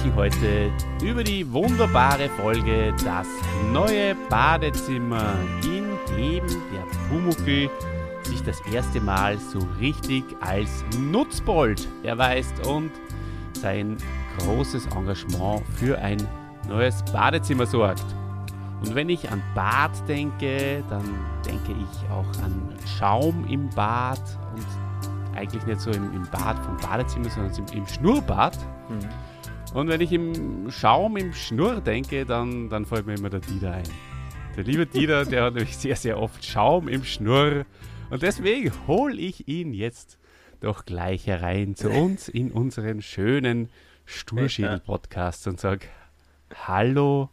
sprechen heute über die wunderbare Folge Das neue Badezimmer, in dem der Pumuckl sich das erste Mal so richtig als Nutzbold erweist und sein großes Engagement für ein neues Badezimmer sorgt. Und wenn ich an Bad denke, dann denke ich auch an Schaum im Bad und eigentlich nicht so im, im Bad vom Badezimmer, sondern im, im Schnurrbad. Mhm. Und wenn ich im Schaum im Schnurr denke, dann, dann fällt mir immer der Dieter ein. Der liebe Dieter, der hat nämlich sehr, sehr oft Schaum im Schnurr. Und deswegen hole ich ihn jetzt doch gleich herein zu uns in unseren schönen Sturschädel-Podcast und sage: Hallo,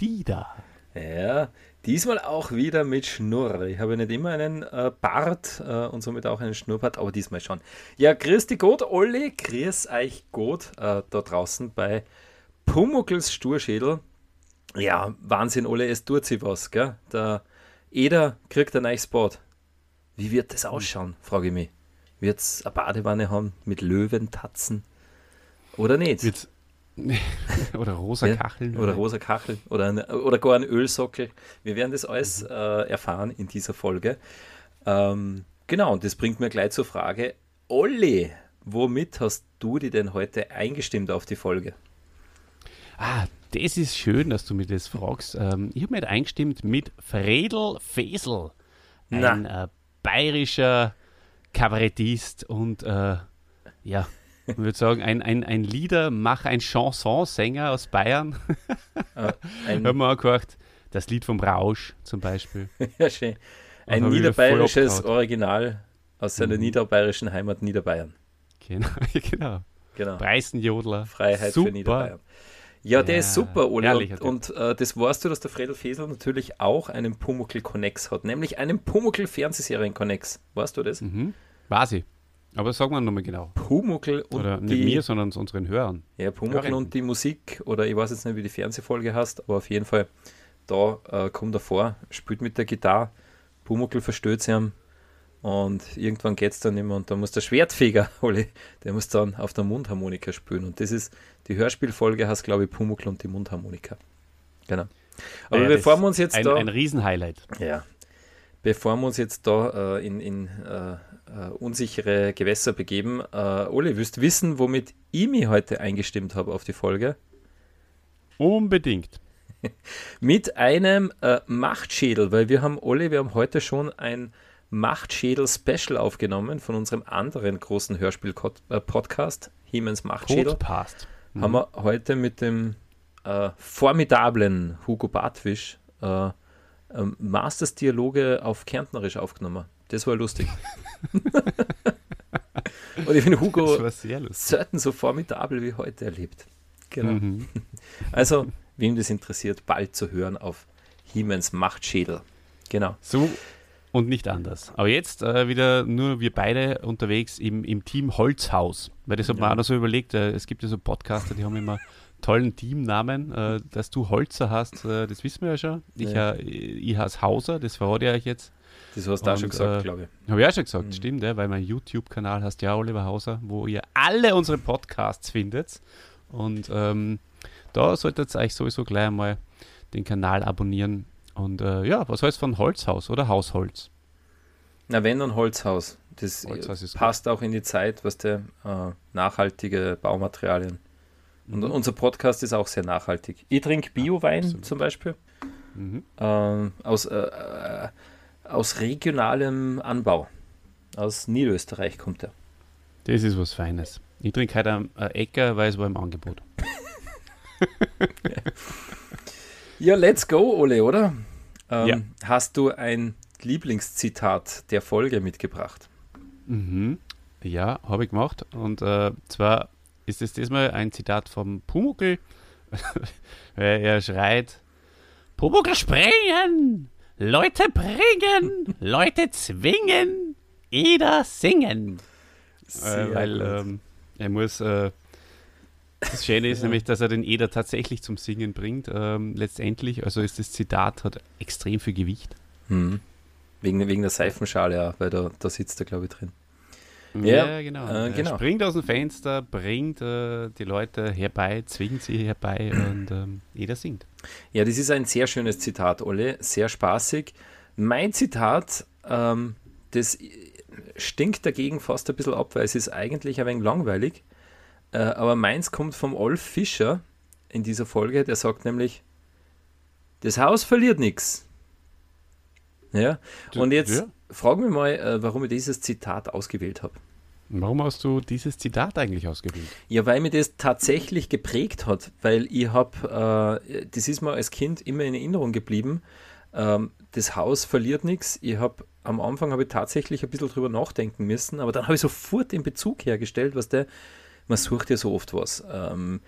Dieter. Ja, diesmal auch wieder mit Schnurr. Ich habe nicht immer einen äh, Bart äh, und somit auch einen Schnurrbart, aber diesmal schon. Ja, grüß dich Gott, Olli, grüß euch Gott äh, da draußen bei Pumuckls Sturschädel. Ja, Wahnsinn, Olli, es tut sich was, gell? Der Eder kriegt ein neues Bad. Wie wird das ausschauen, frage ich mich. Wird es eine Badewanne haben mit Löwentatzen oder nicht? Wird's oder rosa ja, Kacheln. Oder rosa Kacheln oder, eine, oder gar ein Ölsockel. Wir werden das alles mhm. äh, erfahren in dieser Folge. Ähm, genau, und das bringt mir gleich zur Frage, Olli, womit hast du dich denn heute eingestimmt auf die Folge? Ah, das ist schön, dass du mir das fragst. Ähm, ich habe mich eingestimmt mit Fredel Fesel, ein äh, bayerischer Kabarettist und äh, ja, ich würde sagen, ein, ein, ein Lieder, mach ein Chansonsänger aus Bayern. Ah, ein Haben wir auch gehört, das Lied vom Rausch zum Beispiel. ja, schön. Ein niederbayerisches Original aus seiner mhm. niederbayerischen Heimat Niederbayern. Genau, genau. genau. Preisenjodler. Freiheit super. für Niederbayern. Ja, der ja, ist super, Uli. Und, und äh, das weißt du, dass der Fredel Fesel natürlich auch einen Pumuckl Connex hat, nämlich einen Pumuckl Fernsehserien Connex. Weißt du das? Mhm. Weiß ich. Aber sagen wir nochmal genau. Pumuckl und Oder nicht die, mir, sondern unseren Hörern. Ja, Pumuckl und die Musik, oder ich weiß jetzt nicht, wie die Fernsehfolge hast, aber auf jeden Fall, da äh, kommt er vor, spielt mit der Gitarre, Pumuckl verstößt sie und irgendwann geht es dann immer und da muss der Schwertfeger, Olli, der muss dann auf der Mundharmonika spielen. Und das ist, die Hörspielfolge heißt, glaube ich, Pumuckl und die Mundharmonika. Genau. Aber ja, bevor wir uns jetzt ein, da. Ein Riesenhighlight. Ja. Bevor wir uns jetzt da äh, in, in äh, äh, unsichere Gewässer begeben. Äh, Oli, willst du wissen, womit ich mich heute eingestimmt habe auf die Folge? Unbedingt. Mit einem äh, Machtschädel, weil wir haben, Olli, wir haben heute schon ein Machtschädel-Special aufgenommen von unserem anderen großen Hörspiel-Podcast, äh, Hiemens Machtschädel. Podcast. Mhm. Haben wir heute mit dem äh, formidablen Hugo Bartwisch äh, ähm, Masters Dialoge auf Kärntnerisch aufgenommen. Das war lustig. Und ich finde Hugo selten so formidabel wie heute erlebt. Genau. Mhm. Also, wem das interessiert, bald zu hören auf Hiemens Machtschädel. Genau. So und nicht anders. Aber jetzt äh, wieder nur wir beide unterwegs im, im Team Holzhaus. Weil das hat ja. man auch noch so überlegt, äh, es gibt ja so Podcaster, die haben immer tollen Teamnamen. Äh, dass du Holzer hast, äh, das wissen wir ja schon. Ich, ja. Äh, ich heiße Hauser, das verrate ich euch jetzt. Das hast du auch schon gesagt, äh, glaube ich. Habe ich auch schon gesagt, mhm. stimmt, ja, weil mein YouTube-Kanal heißt ja Oliver Hauser, wo ihr alle unsere Podcasts findet. Und ähm, da solltet ihr euch sowieso gleich einmal den Kanal abonnieren. Und äh, ja, was heißt von Holzhaus oder Hausholz? Na, wenn dann Holzhaus. Das Holzhaus passt gut. auch in die Zeit, was der äh, nachhaltige Baumaterialien. Und mhm. unser Podcast ist auch sehr nachhaltig. Ich trinke Bio-Wein ja, zum Beispiel. Mhm. Ähm, aus äh, äh aus regionalem Anbau. Aus Niederösterreich kommt er. Das ist was Feines. Ich trinke heute einen Äcker, weil es war im Angebot. ja, let's go, Ole, oder? Ähm, ja. Hast du ein Lieblingszitat der Folge mitgebracht? Mhm. Ja, habe ich gemacht. Und äh, zwar ist es diesmal ein Zitat vom Pumuckl, er schreit: Pumuckl springen! Leute bringen, Leute zwingen, Eder singen. Äh, weil ähm, er muss. Äh, das Schöne ist ja. nämlich, dass er den Eder tatsächlich zum Singen bringt. Ähm, letztendlich, also ist das Zitat hat extrem viel Gewicht. Hm. Wegen, wegen der Seifenschale, ja, weil da, da sitzt er, glaube ich, drin. Ja, ja genau. Äh, genau. Springt aus dem Fenster, bringt äh, die Leute herbei, zwingt sie herbei und ähm, jeder singt. Ja, das ist ein sehr schönes Zitat, Olle. Sehr spaßig. Mein Zitat, ähm, das stinkt dagegen fast ein bisschen ab, weil es ist eigentlich ein wenig langweilig. Äh, aber meins kommt vom Olf Fischer in dieser Folge. Der sagt nämlich, das Haus verliert nichts. Ja, und jetzt ja. Fragen wir mal, äh, warum ich dieses Zitat ausgewählt habe. Warum hast du dieses Zitat eigentlich ausgewählt? Ja, weil mir das tatsächlich geprägt hat, weil ich habe, äh, das ist mir als Kind immer in Erinnerung geblieben. Ähm, das Haus verliert nichts. Ich habe am Anfang habe ich tatsächlich ein bisschen drüber nachdenken müssen, aber dann habe ich sofort den Bezug hergestellt, was der, man sucht ja so oft was. Ähm,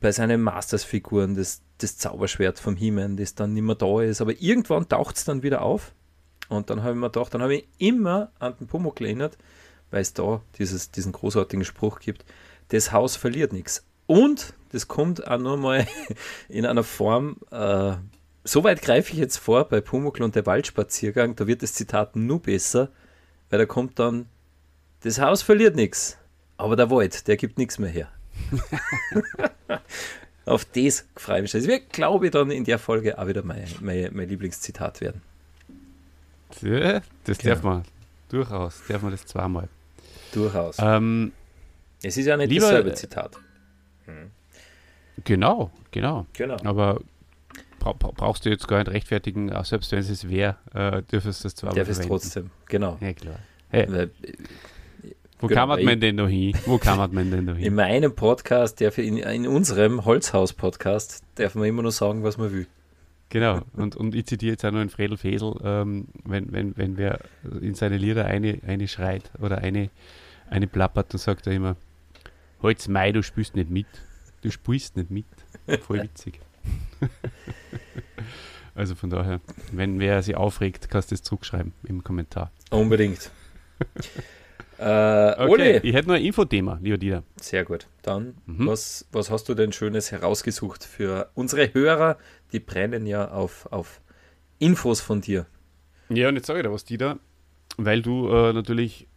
bei seinen Masters-Figuren, das, das Zauberschwert vom He-Man, das dann nicht mehr da ist, aber irgendwann taucht es dann wieder auf. Und dann habe ich mir gedacht, dann habe ich immer an den Pumuckl erinnert, weil es da dieses, diesen großartigen Spruch gibt, das Haus verliert nichts. Und das kommt auch nur mal in einer Form, äh, so weit greife ich jetzt vor bei Pumuckl und der Waldspaziergang, da wird das Zitat nur besser, weil da kommt dann, das Haus verliert nichts, aber der Wald, der gibt nichts mehr her. Auf das freue ich mich. Das wird, glaube ich, dann in der Folge auch wieder mein, mein, mein Lieblingszitat werden. Ja, das genau. darf man durchaus, darf man das zweimal. Durchaus. Ähm, es ist ja nicht lieber, dasselbe Zitat. Hm. Genau, genau. genau. Aber bra brauchst du jetzt gar nicht rechtfertigen, auch selbst wenn es wäre, äh, dürfest du das zweimal Darf es trotzdem, genau. Ja, klar. Hey. Weil, wo genau, kann man denn noch hin? Wo kann man denn noch hin? In meinem Podcast, der in, in unserem Holzhaus-Podcast, darf man immer nur sagen, was man will. Genau, und, und ich zitiere jetzt auch noch in Fredel Fesel, ähm, wenn, wenn, wenn wer in seine Lieder eine, eine schreit oder eine, eine plappert, dann sagt er immer, Holz Mai, du spielst nicht mit. Du spielst nicht mit. Voll witzig. also von daher, wenn wer sich aufregt, kannst du das zurückschreiben im Kommentar. Unbedingt. Äh, okay, Ole. Ich hätte noch ein Infothema, lieber Dieter. Sehr gut. Dann, mhm. was, was hast du denn Schönes herausgesucht für unsere Hörer? Die brennen ja auf, auf Infos von dir. Ja, und jetzt sage ich dir was, Dieter, weil du äh, natürlich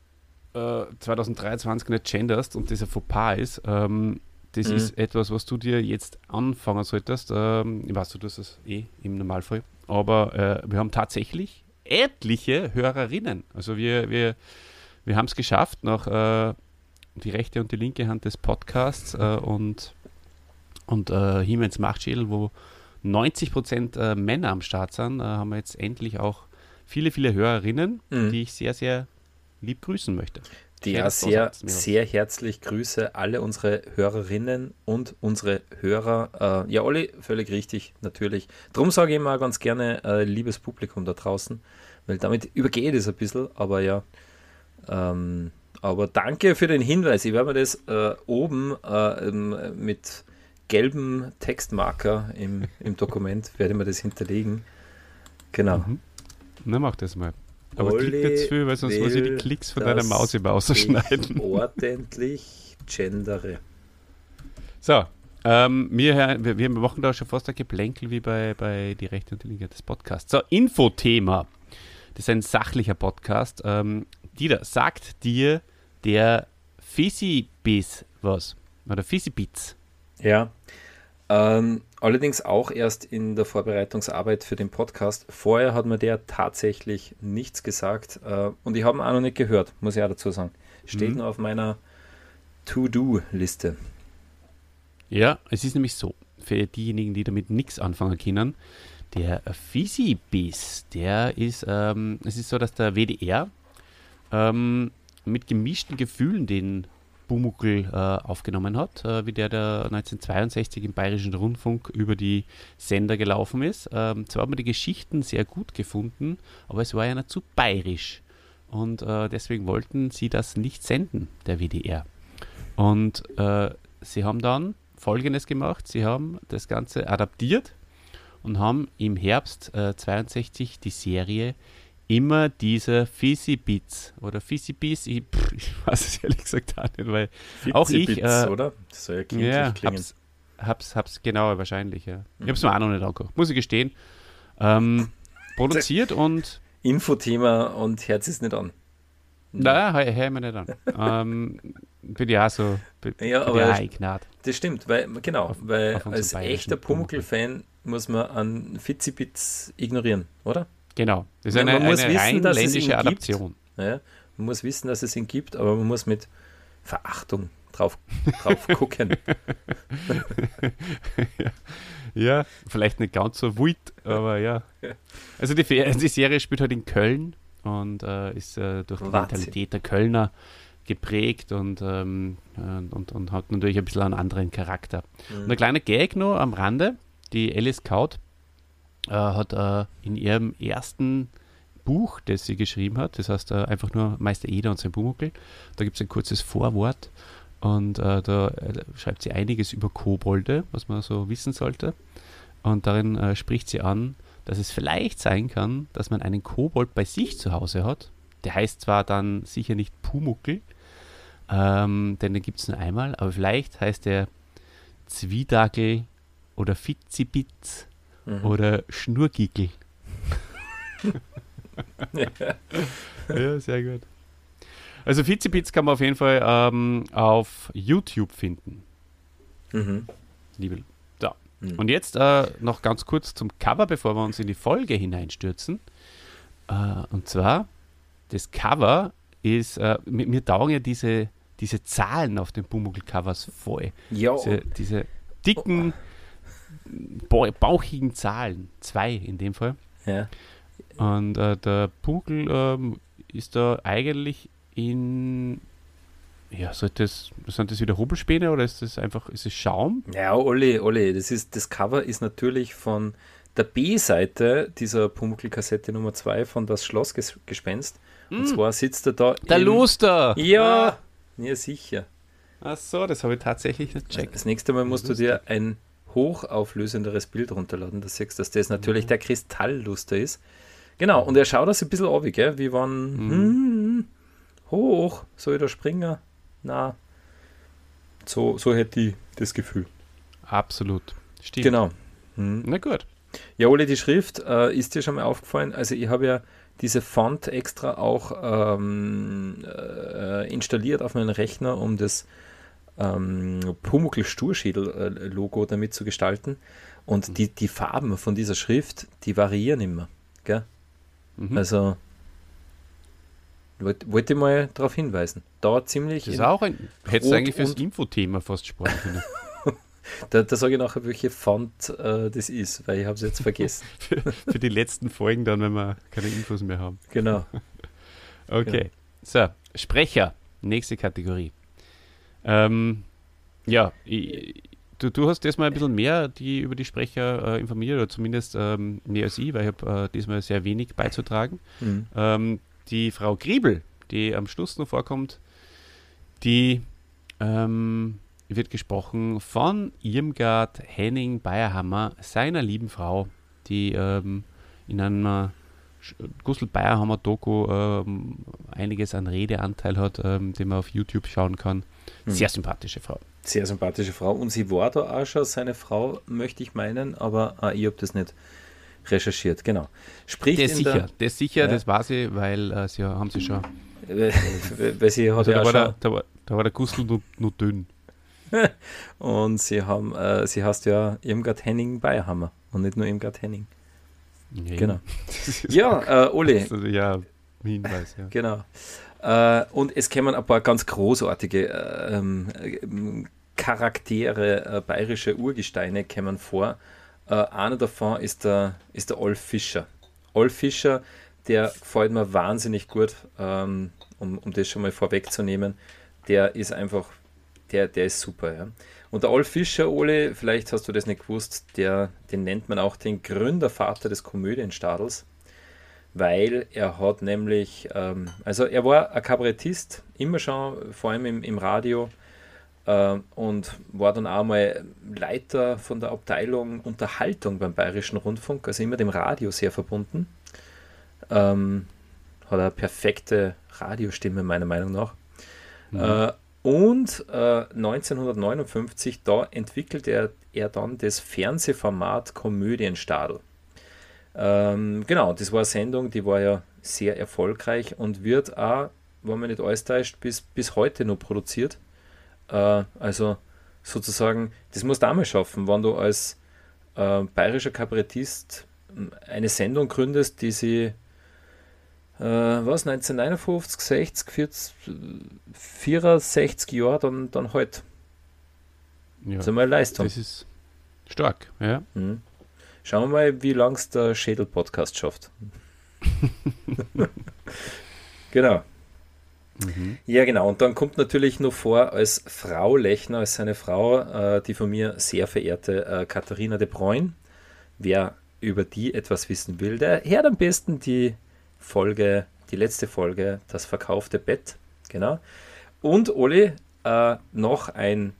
äh, 2023 nicht genderst und das ein Fauxpas ist. Ähm, das mhm. ist etwas, was du dir jetzt anfangen solltest. Ähm, ich weiß, du tust es eh im Normalfall. Aber äh, wir haben tatsächlich etliche Hörerinnen. Also wir, wir wir haben es geschafft, noch äh, die rechte und die linke Hand des Podcasts äh, und, und äh, Hiemens Machtschädel, wo 90 Prozent äh, Männer am Start sind, äh, haben wir jetzt endlich auch viele, viele Hörerinnen, mhm. die ich sehr, sehr lieb grüßen möchte. Die ja sehr, sehr herzlich grüße alle unsere Hörerinnen und unsere Hörer. Äh, ja, Olli, völlig richtig, natürlich. Darum sage ich immer ganz gerne, äh, liebes Publikum da draußen, weil damit übergeht es ein bisschen, aber ja, ähm, aber danke für den Hinweis. Ich werde mir das äh, oben äh, mit gelbem Textmarker im, im Dokument, werde mir das hinterlegen. Genau. Mhm. Na, mach das mal. Aber Olli klick jetzt viel, weil sonst muss ich die Klicks von deiner Maus immer ausschneiden. Ordentlich gendere. So, ähm, wir, wir, wir machen da schon fast ein Geplänkel wie bei, bei Die Rechte und die Linke des Podcasts. So, Infothema. Das ist ein sachlicher Podcast. Ähm, Dieter, sagt dir der Fizibis was? Oder Fizibits? Ja. Ähm, allerdings auch erst in der Vorbereitungsarbeit für den Podcast. Vorher hat mir der tatsächlich nichts gesagt äh, und ich habe ihn auch noch nicht gehört, muss ich auch dazu sagen. Steht mhm. nur auf meiner To-Do-Liste. Ja, es ist nämlich so, für diejenigen, die damit nichts anfangen können, der Fizibis, der ist, ähm, es ist so, dass der WDR ähm, mit gemischten Gefühlen den Bumukel äh, aufgenommen hat, äh, wie der, der 1962 im Bayerischen Rundfunk über die Sender gelaufen ist. Ähm, zwar hat man die Geschichten sehr gut gefunden, aber es war ja nicht zu bayerisch. Und äh, deswegen wollten sie das nicht senden, der WDR. Und äh, sie haben dann Folgendes gemacht, sie haben das Ganze adaptiert und haben im Herbst äh, 62 die Serie immer diese Fizzy-Beats oder Fizzy-Beats, ich, ich, weiß es ehrlich gesagt auch nicht, weil auch ich, äh, oder? Das soll ja ja, klingen. Hab's, hab's, hab's genau, wahrscheinlich, ja. Ich hab's mir auch noch nicht angeguckt, muss ich gestehen. Ähm, produziert und Infothema und Herz ist nicht an. Nein, hör, hör mir nicht an. ähm, bin ja so. Bin, Ja, bin aber ja das- stimmt, weil, genau, Auf- weil auf als echter Pumuckl-Fan muss man an Fitzibits ignorieren, oder? Genau. Das ist Ja, eine, man muss eine wissen, rein ländische. Adaption. Ja, man muss wissen, dass es ihn gibt, aber man muss mit Verachtung drauf, drauf gucken. Ja, vielleicht nicht ganz so wild, aber ja. Ja. Also die, die Serie spielt halt in Köln und äh, ist äh, durch die Wahnsinn. Mentalität der Kölner geprägt und, ähm, äh, und, und hat natürlich ein bisschen einen anderen Charakter. Mhm. Und ein kleiner Gag nur am Rande, die Alice Kaut äh, hat äh, in ihrem ersten Buch, das sie geschrieben hat, das heißt äh, einfach nur Meister Eder und sein Pumuckl, da gibt es ein kurzes Vorwort und äh, da äh, schreibt sie einiges über Kobolde, was man so wissen sollte. Und darin äh, spricht sie an, dass es vielleicht sein kann, dass man einen Kobold bei sich zu Hause hat. Der heißt zwar dann sicher nicht Pumuckl, ähm, denn den gibt es nur einmal, aber vielleicht heißt er Zwiedagel oder Fitzibitz Mhm. oder Schnurgickel. ja, sehr gut. Also Fitzibitz kann man auf jeden Fall ähm, auf YouTube finden, Mhm. liebe. Da. Mhm. Und jetzt äh, noch ganz kurz zum Cover, bevor wir uns in die Folge hineinstürzen. Äh, und zwar, das Cover ist, äh, mir, mir taugen ja diese, diese Zahlen auf den Pumuckl-Covers voll. Ja, Diese, diese dicken, bau- bauchigen Zahlen. Zwei in dem Fall. ja. Und äh, der Pumuckl ähm, ist da eigentlich in. Ja, soll das, sind das wieder Hobelspäne oder ist das einfach, ist es Schaum? Ja, Olli, Olli, das, ist, das Cover ist natürlich von der B-Seite dieser Pumuckl-Kassette Nummer 2 von Das Schlossgespenst. Und zwar sitzt er da. Hm. Der Luster! Ja, ja, sicher. Ach so, das habe ich tatsächlich nicht checkt. Das nächste Mal musst du dir ein hochauflösenderes Bild runterladen. Da siehst dass das natürlich der Kristallluster ist. Genau, und er schaut das ein bisschen auf, gell? wie wenn hm, hoch, soll ich da springen? Na, so, so hätte ich das Gefühl. Absolut. Stimmt. Genau. Hm. Na gut. Ja, Ole, die Schrift äh, ist dir schon mal aufgefallen. Also ich habe ja diese Font extra auch ähm, äh, installiert auf meinen Rechner, um das ähm, Pumuckl Sturschädel-Logo damit zu gestalten. Und die, die Farben von dieser Schrift, die variieren immer. Gell? Mhm. Also wollte wollt ich mal darauf hinweisen. Da ziemlich. das ist auch ein. Hättest du eigentlich fürs Infothema fast sparen können. da, da sage ich nachher, welche Font äh, das ist, weil ich habe es jetzt vergessen. für, für die letzten Folgen dann, wenn wir keine Infos mehr haben. genau. Okay. So, Sprecher. Nächste Kategorie. Ähm, ja, ich, du, du hast diesmal ein bisschen mehr die über die Sprecher äh, informiert, oder zumindest ähm, mehr als ich, weil ich habe äh, diesmal sehr wenig beizutragen. Hm. Ähm, die Frau Griebel, die am Schluss noch vorkommt, die ähm, wird gesprochen von Irmgard Henning Bayerhammer, seiner lieben Frau, die ähm, in einer Gustl Bayerhammer Doku ähm, einiges an Redeanteil hat, ähm, den man auf YouTube schauen kann. Hm. Sehr sympathische Frau. Sehr sympathische Frau. Und sie war da auch schon seine Frau, möchte ich meinen, aber ah, ich habe das nicht recherchiert. Genau. Spricht in sicher, der, ist sicher, Ja. das war sie, weil äh, sie haben sie schon. äh, weil sie hat Also, ja da, war der, da, war, da war der Gustl nur, nur dünn. und sie haben, äh, sie heißt ja Irmgard Henning Bayerhammer und nicht nur Irmgard Henning. Ja, Genau. Ja, äh, also, ja, Hinweis, ja. Genau. Äh, und es kämen ein paar ganz großartige äh, ähm, äh, Charaktere, äh, bayerische Urgesteine kämen vor. Äh, einer davon ist der, ist der Olf Fischer. Olf Fischer, der gefällt mir wahnsinnig gut, ähm, um, um das schon mal vorwegzunehmen. Der ist einfach, der, der ist super. Ja. Und der Olf Fischer, Ole, vielleicht hast du das nicht gewusst, der, den nennt man auch den Gründervater des Komödienstadels weil er hat nämlich, ähm, also er war ein Kabarettist, immer schon, vor allem im, im Radio äh, und war dann auch mal Leiter von der Abteilung Unterhaltung beim Bayerischen Rundfunk, also immer dem Radio sehr verbunden. Ähm, hat eine perfekte Radiostimme meiner Meinung nach. Äh, und äh, 1959, da entwickelt er, er dann das Fernsehformat Komödienstadel. Ähm, genau, das war eine Sendung, die war ja sehr erfolgreich und wird auch wenn man nicht alles täuscht, bis, bis heute noch produziert. Äh, also sozusagen, das musst du auch schaffen, wenn du als äh, bayerischer Kabarettist eine Sendung gründest, die sie äh, was, 1959, 60, 40, 64 Jahre dann, dann halt. Ja, Das ist einmal Leistung. das ist stark, ja. Mhm. Schauen wir mal, wie lang es der Schädel-Podcast schafft. genau. Mhm. Ja, genau. Und dann kommt natürlich noch vor als Frau Lechner, als seine Frau, äh, die von mir sehr verehrte äh, Katharina de Bruyne. Wer über die etwas wissen will, der hört am besten die Folge, die letzte Folge, das verkaufte Bett. Genau. Und Oli, äh, noch ein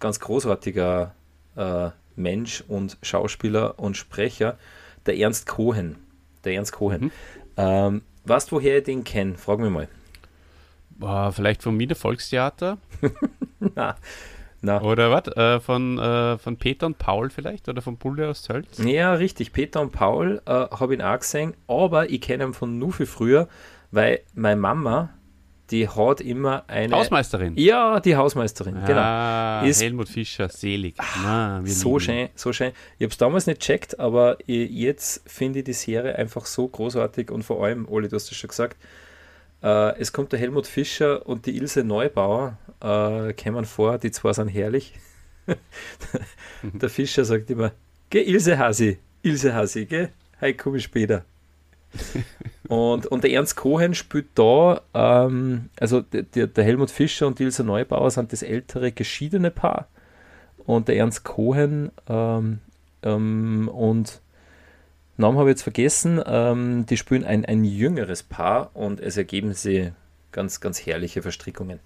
ganz großartiger äh, Mensch und Schauspieler und Sprecher, der Ernst Cohen. Der Ernst Cohen. Mhm. Ähm, du, woher ich den kenne? Frag mich mal. Boah, vielleicht vom Wiener Volkstheater Na, na. oder was? Äh, von, äh, von Peter und Paul vielleicht oder von Bulle aus Zölz? Ja, richtig. Peter und Paul äh, habe ihn auch gesehen, aber ich kenne ihn von nur viel früher, weil meine Mama, die hat immer eine. Hausmeisterin. Ja, die Hausmeisterin, genau. Ah, Ist- Helmut Fischer, selig. Na, wir So lieben schön, so schön. Ich habe es damals nicht checkt, aber ich, jetzt finde ich die Serie einfach so großartig und vor allem, Oli, du hast es schon gesagt, äh, es kommt der Helmut Fischer und die Ilse Neubauer äh, kommen vor, die zwei sind herrlich. der Fischer sagt immer, geh Ilse Hasi, Ilse Hasi, geh, hey, komm ich später. und, und der Ernst Cohen spielt da, ähm, also der, der Helmut Fischer und die Ilse Neubauer sind das ältere geschiedene Paar und der Ernst Cohen ähm, ähm, und Namen habe ich jetzt vergessen, ähm, die spielen ein, ein jüngeres Paar und es ergeben sie ganz, ganz herrliche Verstrickungen.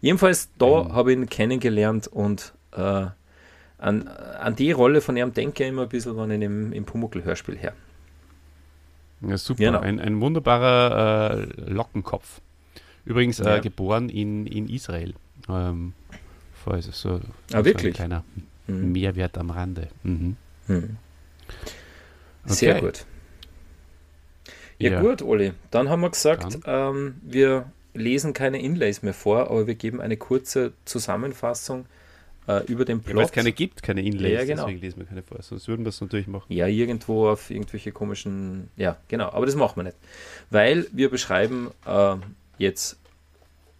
Jedenfalls, da Mhm. habe ich ihn kennengelernt und äh, an, an die Rolle von ihm denke ich immer ein bisschen, wenn ich im, im Pumuckl-Hörspiel her. Ja, super. Genau. Ein, ein wunderbarer äh, Lockenkopf. Übrigens äh, Ja. geboren in, in Israel. Ähm, es so, so Ah, wirklich? ein kleiner Hm. Mehrwert am Rande. Mhm. Hm. Sehr Okay. gut. Ja, gut, Oli. Dann haben wir gesagt, ähm, wir lesen keine Inlays mehr vor, aber wir geben eine kurze Zusammenfassung äh, über den Ja, weil Plot. es keine gibt, keine Inlays, Ja, genau. deswegen lesen wir keine vor. Sonst würden wir es natürlich machen. Ja, irgendwo auf irgendwelche komischen. Ja, genau, aber das machen wir nicht. Weil wir beschreiben äh, jetzt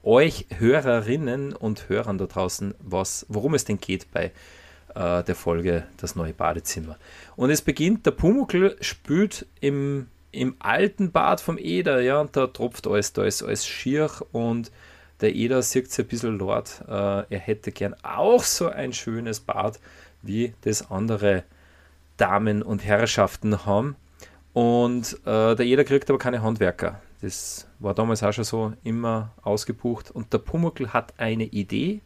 euch Hörerinnen und Hörern da draußen, was, worum es denn geht bei äh, der Folge Das neue Badezimmer. Und es beginnt, der Pumuckl spült im, im alten Bad vom Eder, ja, und da tropft alles, da ist alles schier und der Eder sieht sich ein bisschen laut. Äh, er hätte gern auch so ein schönes Bad, wie das andere Damen und Herrschaften haben. Und äh, der Eder kriegt aber keine Handwerker. Das war damals auch schon so immer ausgebucht. Und der Pumuckl hat eine Idee.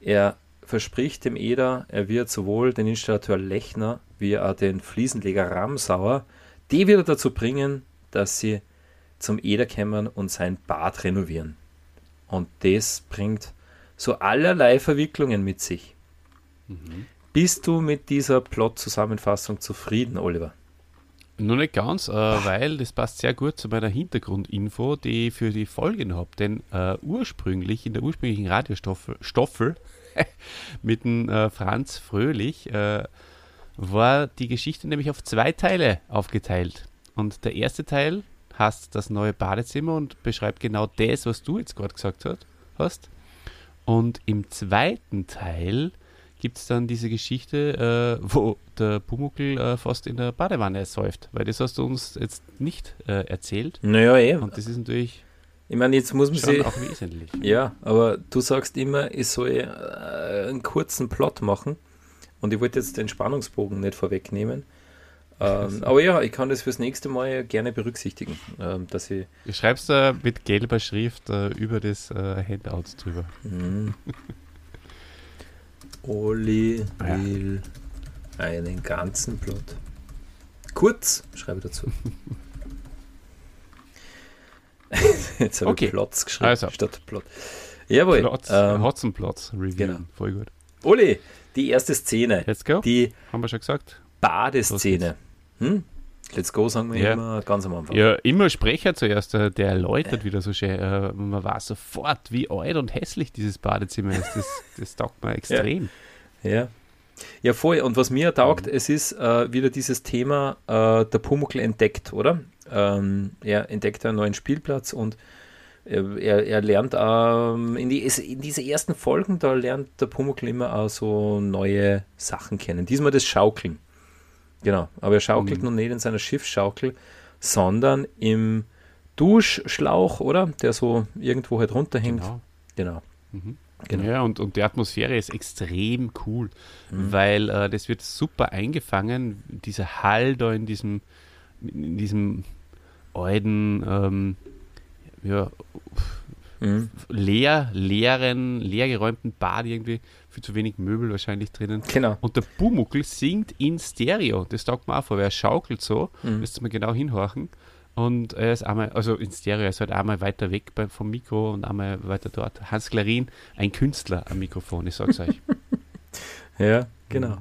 Er verspricht dem Eder, er wird sowohl den Installateur Lechner wie auch den Fliesenleger Ramsauer, die wieder dazu bringen, dass sie zum Eder kommen und sein Bad renovieren. Und das bringt so allerlei Verwicklungen mit sich. Bist du mit dieser Plot-Zusammenfassung zufrieden, Oliver? Nur nicht ganz, äh, weil das passt sehr gut zu meiner Hintergrundinfo, die ich für die Folgen habe. Denn äh, ursprünglich, in der ursprünglichen Radiostoffel Stoffel, mit dem äh, Franz Fröhlich, äh, war die Geschichte nämlich auf zwei Teile aufgeteilt. Und der erste Teil heißt das neue Badezimmer und beschreibt genau das, was du jetzt gerade gesagt hat, hast. Und im zweiten Teil gibt es dann diese Geschichte, äh, wo der Pumuckl äh, fast in der Badewanne säuft. Weil das hast du uns jetzt nicht äh, erzählt. Naja, eh. Und das ist natürlich Ich meine, jetzt muss man schon sie. auch wesentlich. Ja, aber du sagst immer, ich soll äh, einen kurzen Plot machen. Und ich wollte jetzt den Spannungsbogen nicht vorwegnehmen. Ähm, aber ja, ich kann das fürs nächste Mal gerne berücksichtigen, ähm, dass ich. Du schreibst da mit gelber Schrift äh, über das äh, Handout drüber. Hm. Oli Ja. will einen ganzen Plot. Kurz, schreibe ich dazu. Jetzt habe Okay. ich Plots geschrieben Also. statt Plot. Jawohl. Plots, Ähm, Hotzenplots Review. genau. Voll gut. Oli, die erste Szene. Let's go. Die Haben wir schon gesagt. Badeszene. Hm? Let's go, sagen wir Ja. immer ganz am Anfang. Ja, immer Sprecher zuerst, äh, der erläutert wieder so schön. Äh, man weiß sofort, wie alt und hässlich dieses Badezimmer ist. Das, das taugt mir extrem. Ja. Ja, voll. Und was mir taugt, Mhm. es ist äh, wieder dieses Thema, äh, der Pumuckl entdeckt, oder? Ähm, er entdeckt einen neuen Spielplatz und er, er, er lernt ähm, in, die, in diese ersten Folgen, da lernt der Pumuckl immer auch so neue Sachen kennen. Diesmal das Schaukeln. Genau. Aber er schaukelt Mhm. noch nicht in seiner Schiffsschaukel, sondern im Duschschlauch, oder? Der so irgendwo halt runterhängt. Genau. Genau. Mhm. Genau. Ja, und, und die Atmosphäre ist extrem cool, Mhm. weil äh, das wird super eingefangen, dieser Hall da in diesem, in diesem alten, ähm, ja, Mhm. leer, leeren, leergeräumten Bad irgendwie, viel zu wenig Möbel wahrscheinlich drinnen. Genau. Und der Bumuckel singt in Stereo. Das taugt mir auch vor, weil er schaukelt so. Mhm. Müsst ihr mal genau hinhorchen. Und er ist einmal, also in Stereo, er ist halt einmal weiter weg vom Mikro und einmal weiter dort. Hans Klarin, ein Künstler am Mikrofon, ich sag's euch. Ja, genau.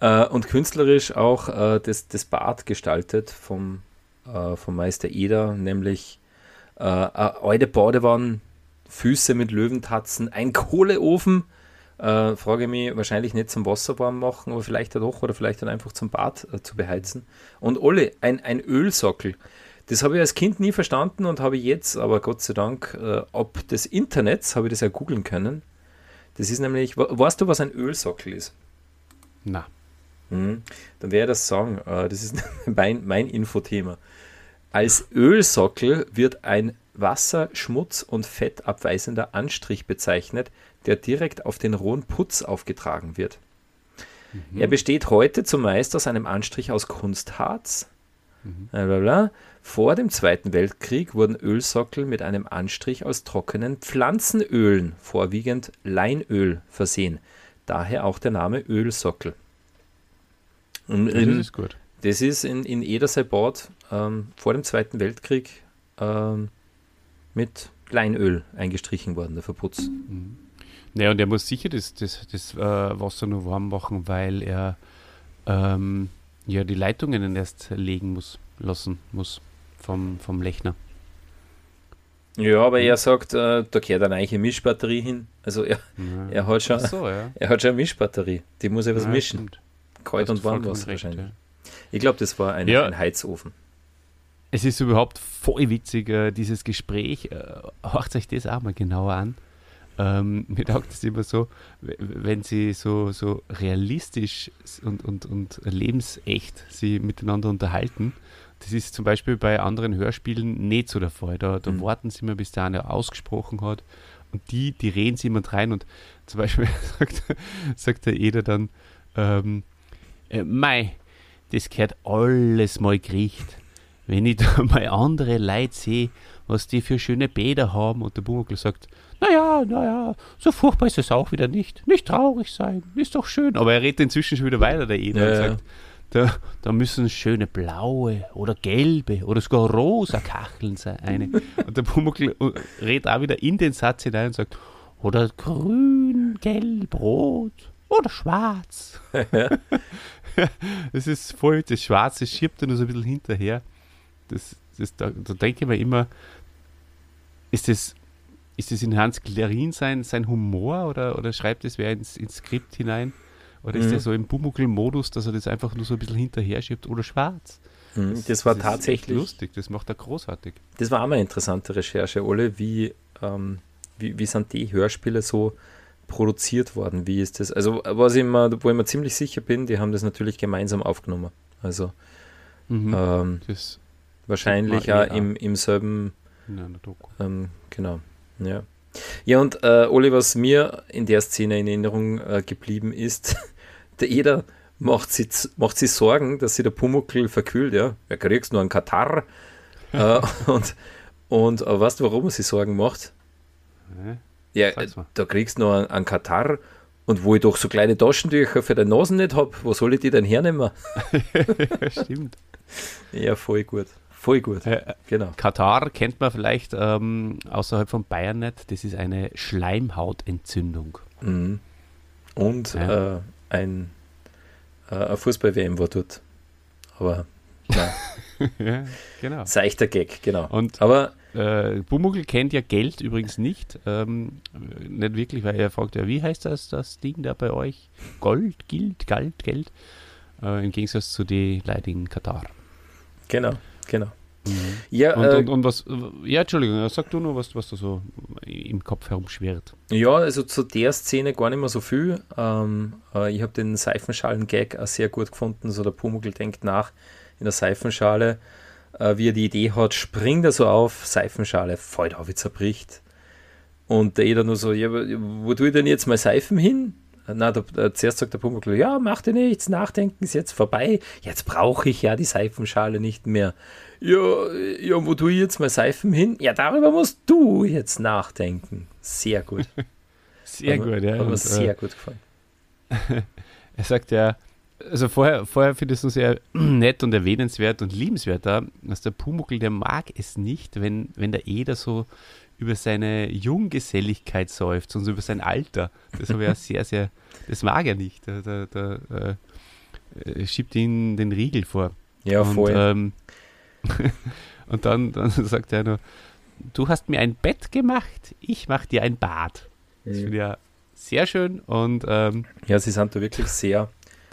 Äh, und künstlerisch auch äh, das, das Bad gestaltet vom, äh, vom Meister Eder, nämlich äh, eine alte Badewanne, Füße mit Löwentatzen, ein Kohleofen. Äh, frage mich, wahrscheinlich nicht zum Wasser warm machen, aber vielleicht ja doch oder vielleicht dann einfach zum Bad äh, zu beheizen. Und Olle, ein, ein Ölsockel. Das habe ich als Kind nie verstanden und habe jetzt, aber Gott sei Dank, äh, ob des Internets, habe ich das ja googeln können. Das ist nämlich, we- weißt du, was ein Ölsockel ist? Na, Mhm. Dann wäre das sagen, äh, das ist mein, mein Infothema. Als Ölsockel wird ein wasser-, schmutz- und fettabweisender Anstrich bezeichnet, der direkt auf den rohen Putz aufgetragen wird. Er besteht heute zumeist aus einem Anstrich aus Kunstharz. Blablabla. Vor dem Zweiten Weltkrieg wurden Ölsockel mit einem Anstrich aus trockenen Pflanzenölen, vorwiegend Leinöl, versehen. Daher auch der Name Ölsockel. Und das in, ist gut. das ist in, in Ederseebad ähm, vor dem Zweiten Weltkrieg ähm, mit Leinöl eingestrichen worden, der Verputz. Naja, und er muss sicher das, das, das äh, Wasser nur warm machen, weil er ähm, ja die Leitungen erst legen muss, lassen muss vom, vom Lechner. Ja, aber er sagt, äh, da gehört eine eigene Mischbatterie hin. Also er, Ja. er, hat, schon, so, ja. er hat schon eine Mischbatterie. Die muss er was Ja, mischen. stimmt. Kalt und Warmwasser recht, wahrscheinlich. ja. Ich glaube, das war ein, Ja. ein Heizofen. Es ist überhaupt voll witzig, äh, dieses Gespräch. Äh, hört euch das auch mal genauer an. Ähm, mir taugt es immer so, wenn sie so, so realistisch und, und, und lebensecht sie miteinander unterhalten. Das ist zum Beispiel bei anderen Hörspielen nicht so der Fall. Da, da Mhm. warten sie immer, bis der eine ausgesprochen hat. Und die, die reden sie immer rein. Und zum Beispiel sagt, sagt der Eder dann, ähm, äh, Mei, das gehört alles mal gericht. Wenn ich da mal andere Leute sehe, was die für schöne Bäder haben und der Bumuckl sagt, naja, naja, so furchtbar ist es auch wieder nicht. Nicht traurig sein, ist doch schön. Aber er redet inzwischen schon wieder weiter, der Eder, Ja, und sagt, da, da müssen schöne blaue oder gelbe oder sogar rosa Kacheln sein. Eine. Und der Pumuckl äh, redet auch wieder in den Satz hinein und sagt, oder grün, gelb, rot oder schwarz. das ist voll, das Schwarze schiebt er nur so ein bisschen hinterher. Das, das, da, da denke ich mir immer, ist das, ist das in Hans Klarin sein, sein Humor oder, oder schreibt das wer ins, ins Skript hinein? Oder ist Mhm. der so im Bumuckl-Modus, dass er das einfach nur so ein bisschen hinterher schiebt oder schwarz? Mhm, Das, war ist echt tatsächlich, lustig, das macht er großartig. das war auch mal eine interessante Recherche, Ole, wie, ähm, wie, wie sind die Hörspiele so produziert worden? Wie ist das? Also, was ich mir, wo ich mir ziemlich sicher bin, die haben das natürlich gemeinsam aufgenommen. Also, Mhm. ähm, das wahrscheinlich auch im, im selben. Ähm, genau. Ja. Ja, und äh, Oli, was mir in der Szene in Erinnerung äh, geblieben ist, der Eder macht sich, macht sich Sorgen, dass sich der Pumuckl verkühlt, ja. Er kriegst nur einen Katar. äh, und und äh, weißt du, warum er sich Sorgen macht? Ja, Ja, da kriegst du nur einen, einen Katar. Und wo ich doch so kleine Taschentücher für deine Nasen nicht habe, wo soll ich die denn hernehmen? stimmt. Ja, voll gut. Voll gut. Äh, Genau. Katar kennt man vielleicht ähm, außerhalb von Bayern nicht. Das ist eine Schleimhautentzündung. Mhm. Und Ja. äh, ein, äh, Fußball-WM war dort. Aber ja, genau. Seichter Gag, genau. Und Aber äh, Bumuckel kennt ja Geld übrigens nicht. Ähm, nicht wirklich, weil er fragt ja, wie heißt das, das Ding da bei euch? Gold, Gild, Geld, Geld. Äh, Im Gegensatz zu den in Katar. Genau, genau. Mhm. Ja, und, äh, und, und, was, ja, Entschuldigung, sag du nur, was, was da so im Kopf herumschwirrt. Ja, also zu der Szene gar nicht mehr so viel. Ähm, äh, ich habe den Seifenschalen-Gag auch sehr gut gefunden. So der Pumuckl denkt nach in der Seifenschale, äh, wie er die Idee hat, springt er so auf, Seifenschale, fällt auf, wie zerbricht. Und der jeder nur so, ja, wo tue ich denn jetzt mal Seifen hin? Na, der, der, zuerst sagt der Pumuckl, ja, mach dir nichts, Nachdenken ist jetzt vorbei. Jetzt brauche ich ja die Seifenschale nicht mehr ja, ja, wo tue ich jetzt mal Seifen hin? Ja, darüber musst du jetzt nachdenken. Sehr gut. sehr hat gut, ja. Hat mir sehr äh, gut gefallen. er sagt ja, also vorher, vorher finde ich es so sehr nett und erwähnenswert und liebenswert da, dass der Pumuckel, der mag es nicht, wenn, wenn der Eder so über seine Junggeselligkeit seufzt und über sein Alter. Das habe ja sehr, sehr, das mag er nicht. Da, da, da äh, schiebt ihn den Riegel vor. Ja, voll. Und, ähm, und dann, dann sagt er nur, du hast mir ein Bett gemacht, ich mache dir ein Bad. Das finde ich ja sehr schön und ähm, ja, sie sind da wirklich sehr,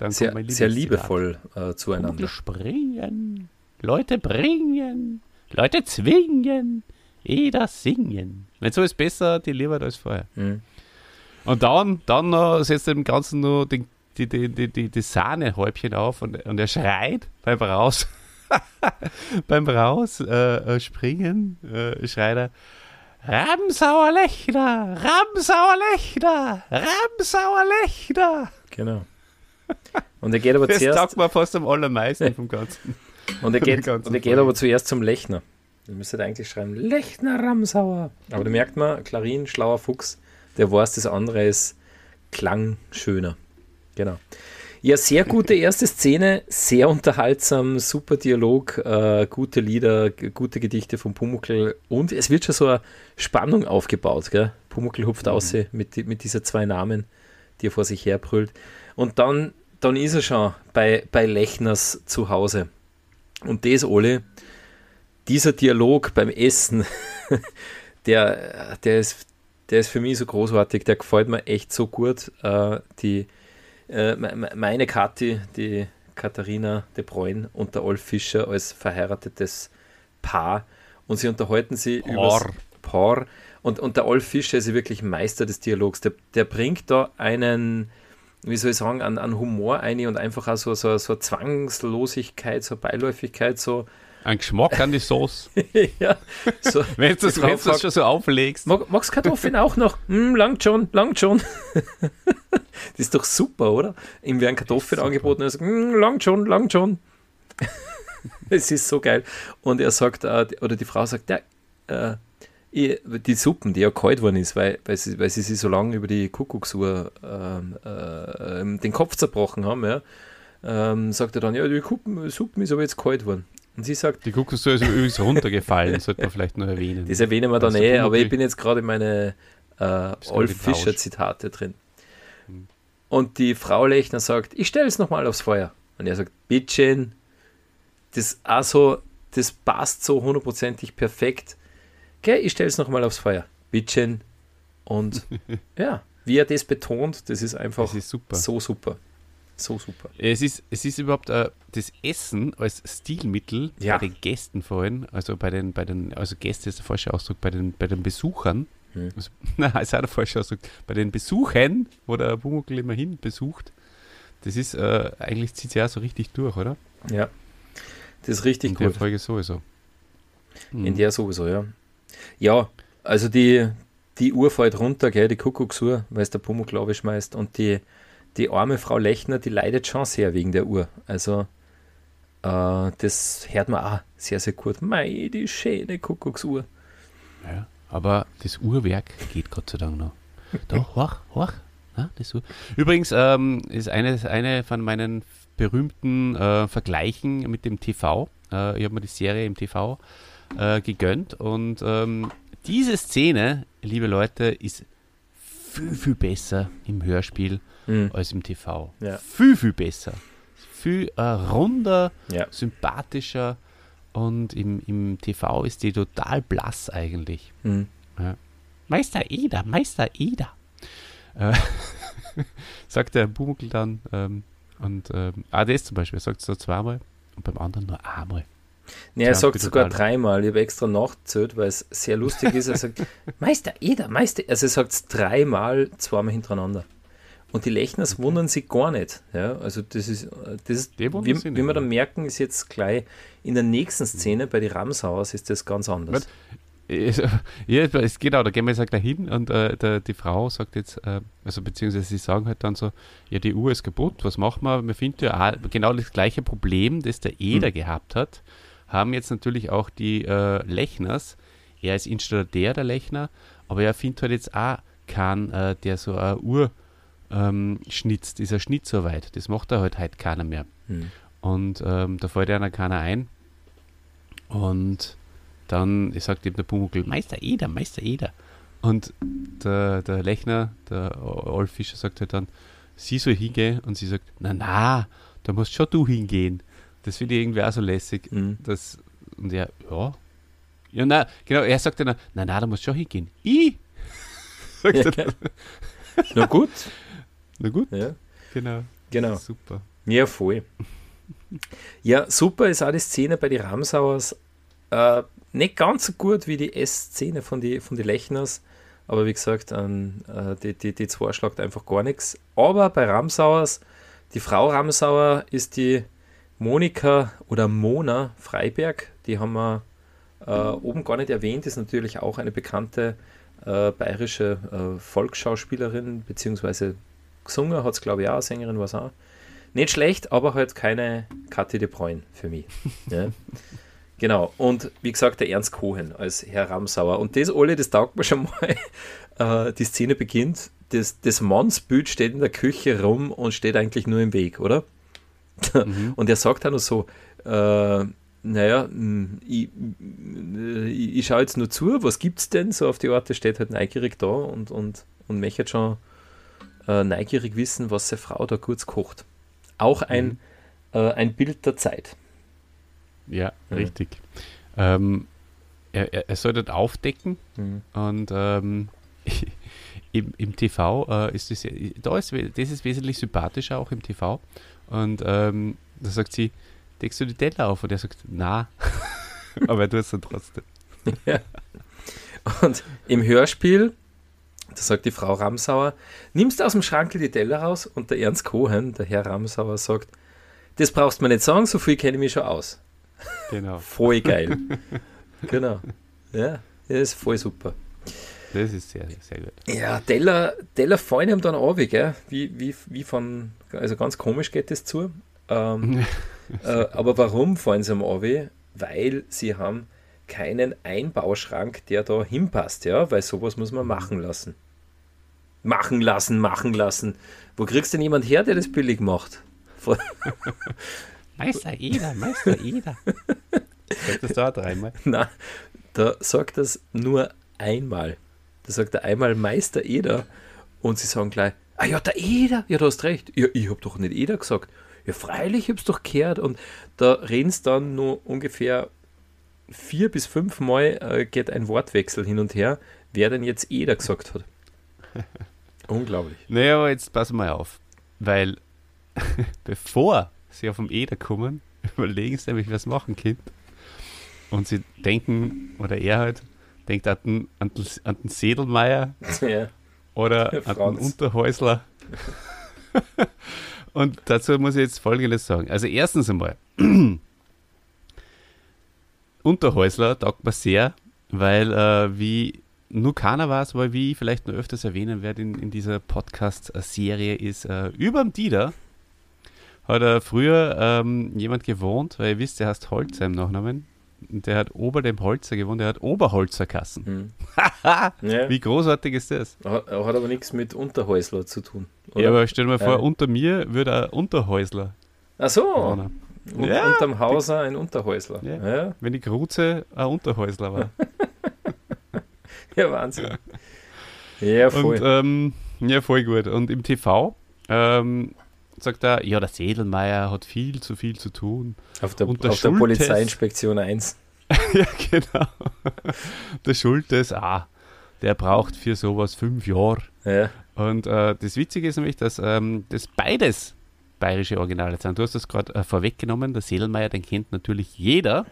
sehr, sehr liebevoll äh, zueinander. Vogel springen, Leute bringen, Leute zwingen, jeder singen. Wenn so ist besser, die lieber als vorher. Mhm. Und dann, dann noch setzt er dem Ganzen nur den, die, die, die, die, die Sahnehäubchen auf und, und er schreit beim Raus. beim Rausspringen äh, äh, schreit er, Ramsauer Lechner, Ramsauer Lechner, Ramsauer Lechner. Genau. Und er geht aber das zuerst. Das taugt mir fast am allermeisten vom Ganzen. Und er geht, und er geht aber zuerst zum Lechner. Du müsstet eigentlich schreiben, Lechner Ramsauer. Aber da merkt man, Klarin, schlauer Fuchs, der weiß, das andere ist Klang schöner. Genau. Ja, sehr gute erste Szene, sehr unterhaltsam, super Dialog, äh, gute Lieder, gute Gedichte von Pumuckl und es wird schon so eine Spannung aufgebaut. Gell? Pumuckl hupft mhm. aus mit, mit diesen zwei Namen, die er vor sich herbrüllt. Und dann, dann ist er schon bei, bei Lechners zu Hause. Und das, Ole, dieser Dialog beim Essen, der, der, ist, der ist für mich so großartig, der gefällt mir echt so gut. Äh, die äh, meine Kathi, die Katharina de Bruyne und der Olf Fischer als verheiratetes Paar und sie unterhalten sich über Paar. Und, und der Olf Fischer ist wirklich Meister des Dialogs. Der, der bringt da einen, wie soll ich sagen, an, an Humor ein und einfach auch so, so, so Zwangslosigkeit, so Beiläufigkeit, so ein Geschmack an die Sauce. ja, so, wenn du das, wenn's das schon so auflegst. Mag, magst Kartoffeln auch noch? Mm, langt schon, langt schon. das ist doch super, oder? Ihm werden Kartoffeln angeboten und er sagt, mm, langt schon, langt schon. es ist so geil. Und er sagt, äh, oder die Frau sagt, ja, äh, die Suppen, die ja kalt worden ist, weil, weil, sie, weil sie sich so lange über die Kuckucksuhr ähm, äh, den Kopf zerbrochen haben, ja, ähm, sagt er dann, ja, die Kuppen, Suppen ist aber jetzt kalt worden. Und sie sagt. Die Kuckucksuhr ist übrigens runtergefallen, sollte man vielleicht noch erwähnen. Das erwähnen wir dann also eh, aber ich bin jetzt gerade in meine äh, Olf Fischer Zitate drin. Hm. Und die Frau Lechner sagt, ich stelle es nochmal aufs Feuer. Und er sagt, Bittchen, das also, das passt so hundertprozentig perfekt. Okay, ich stelle es nochmal aufs Feuer. Bittchen. Und ja, wie er das betont, das ist einfach das ist super. so super. So super. Es ist, es ist überhaupt äh, das Essen als Stilmittel ja. bei den Gästen vorhin, also bei den, bei den, also Gäste ist der falsche Ausdruck, bei den, bei den Besuchern. Hm. Also, nein, ist auch der falsche Ausdruck. Bei den Besuchen, wo der Bumuckel immerhin besucht, das ist äh, eigentlich zieht sich ja so richtig durch, oder? Ja. Das ist richtig In gut. In der Folge sowieso. Mhm. In der sowieso, ja. Ja, also die, die Uhr fällt runter, gell, die Kuckucksuhr, weil es der Pumuckl glaube ich schmeißt und die die arme Frau Lechner, die leidet schon sehr wegen der Uhr. Also äh, das hört man auch sehr, sehr gut. Mei, die schöne Kuckucksuhr. Ja, aber das Uhrwerk geht Gott sei Dank noch. Doch, hoch, hoch. Ja, das Uhr. Übrigens ähm, ist eine, eine von meinen berühmten äh, Vergleichen mit dem TV. Äh, ich habe mir die Serie im TV äh, gegönnt und ähm, diese Szene, liebe Leute, ist viel, viel besser im Hörspiel mhm. als im TV. Ja. Viel, viel besser. Viel äh, runder, ja. sympathischer und im, im TV ist die total blass eigentlich. Mhm. Ja. Meister Eder, Meister Eder. Äh, sagt der Bumukel dann, ähm, und ähm, ah, das zum Beispiel, er sagt es so zweimal und beim anderen nur einmal. Nee, er sagt sogar dreimal. Ich habe extra nachgezählt, weil es sehr lustig ist. Er sagt, Meister Eder, Meister. Also er sagt es dreimal, zweimal hintereinander. Und die Lechners wundern sich gar nicht. Ja, also das ist, das ist wie, wie wir dann merken, ist jetzt gleich in der nächsten Szene bei die Ramsauers ist das ganz anders. Es- Ja, es genau, da gehen wir jetzt auch gleich hin und äh, der, die Frau sagt jetzt, äh, also beziehungsweise sie sagen halt dann so, ja, die Uhr ist kaputt, was machen wir? Wir finden ja auch genau das gleiche Problem, das der Eder gehabt hat, haben jetzt natürlich auch die äh, Lechners. Er ist Installateur der Lechner, aber er findet halt jetzt auch keinen, äh, der so eine Uhr ähm, schnitzt, ist er Schnitt so weit. Das macht er halt heute keiner mehr. Hm. Und ähm, da fällt einer keiner ein. Und dann sagt eben der Pumuckl, Meister Eder, Meister Eder. Und der, der Lechner, der Olf Fischer, sagt halt dann, sie soll hingehen. Und sie sagt, na na, da musst schon du hingehen. Das finde ich irgendwie auch so lässig. Hm. Das, und er, ja. Ja, na, genau, er sagt dann, na na, da musst schon hingehen. Ich? sagt er dann. Na gut. Na gut, Ja, genau. genau. Super. Ja, voll. Ja, super ist auch die Szene bei den Ramsauers. Äh, nicht ganz so gut wie die S-Szene von den von die Lechners, aber wie gesagt, an, äh, die, die, die zwei schlagt einfach gar nichts. Aber bei Ramsauers, die Frau Ramsauer ist die Monika oder Mona Freiberg, die haben wir äh, oben gar nicht erwähnt, ist natürlich auch eine bekannte äh, bayerische äh, Volksschauspielerin, beziehungsweise gesungen hat es, glaube ich, auch, Sängerin war es auch. Nicht schlecht, aber halt keine Kathi de Bruyne für mich. ja. Genau, und wie gesagt, der Ernst Cohen als Herr Ramsauer. Und das alle, das taugt mir schon mal. Äh, die Szene beginnt, das, das Mannsbild steht in der Küche rum und steht eigentlich nur im Weg, oder? Mhm. Und er sagt auch noch so, äh, naja, mh, ich, äh, ich, ich schaue jetzt nur zu, was gibt's denn? So auf die Art, der steht halt neugierig da und, und, und möchte schon äh, neugierig wissen, was seine Frau da kurz kocht. Auch ein, Mhm. äh, ein Bild der Zeit. Ja, Ja. richtig. Ähm, er, er, er soll dort aufdecken Mhm. und ähm, im, im TV äh, ist das, ja- da ist, das ist wesentlich sympathischer auch im TV. Und ähm, da sagt sie, deckst du die Teller auf? Und er sagt, na. Aber er tut es dann trotzdem. Und im Hörspiel, da sagt die Frau Ramsauer, nimmst du aus dem Schrankel die Teller raus und der Ernst Cohen, der Herr Ramsauer, sagt, das brauchst du mir nicht sagen, so viel kenne ich mich schon aus. Genau, Voll geil. genau. Ja, das ist voll super. das ist sehr, sehr gut. Ja, Teller, Teller fallen ihm dann an, gell? Wie, wie, wie von, also ganz komisch geht das zu. Ähm, äh, aber warum fallen sie am an? Weil sie haben keinen Einbauschrank, der da hinpasst, ja, weil sowas muss man machen lassen. Machen lassen, machen lassen. Wo kriegst du denn jemand her, der das billig macht? Von- Meister Eder, Meister Eder. Sagt das da dreimal? Na, da sagt das nur einmal. Da sagt er einmal Meister Eder und sie sagen gleich, ah ja, der Eder, ja, du hast recht. Ja, ich hab doch nicht Eder gesagt. Ja, freilich, ich hab's doch gehört. Und da reden sie dann nur ungefähr vier bis fünf Mal äh, geht ein Wortwechsel hin und her, wer denn jetzt Eder gesagt hat. Unglaublich. Naja, aber jetzt pass mal auf. Weil bevor sie auf dem Eder kommen, überlegen sie nämlich, was machen Kind. Und sie denken, oder er halt, denkt an den, an den, an den Sedelmeier Ja. oder Der an den. Unterhäusler. Und dazu muss ich jetzt Folgendes sagen. Also erstens einmal, Unterhäusler taugt mir sehr, weil äh, wie nur keiner weiß, weil wie ich vielleicht noch öfters erwähnen werde in, in dieser Podcast-Serie ist, äh, überm Dieter hat er früher ähm, jemand gewohnt, weil ihr wisst, der heißt Holzer im Nachnamen. Und der hat ober dem Holzer gewohnt, der hat Oberholzerkassen. Hm. Ja. Wie großartig ist das? Hat, hat aber nichts mit Unterhäusler zu tun. Oder? Ja, aber stell dir mal vor, Ja. unter mir würde ein Unterhäusler Ach so, wohnen. un Ja. unterm Hauser ein Unterhäusler. Ja. Ja, Wenn die Gruze ein Unterhäusler war. ja Wahnsinn. Ja, voll. Und ähm, ja, voll gut. Und im TV ähm, sagt er, ja, der Sedelmeier hat viel zu viel zu tun. Auf der, Und der auf der Polizeiinspektion 1. ja, genau. Der Schultes, ah, der braucht für sowas fünf Jahre. Ja. Und äh, das Witzige ist nämlich, dass ähm, das beides bayerische Originale sind. Du hast das gerade äh, vorweggenommen. Der Sedelmeier, den kennt natürlich jeder.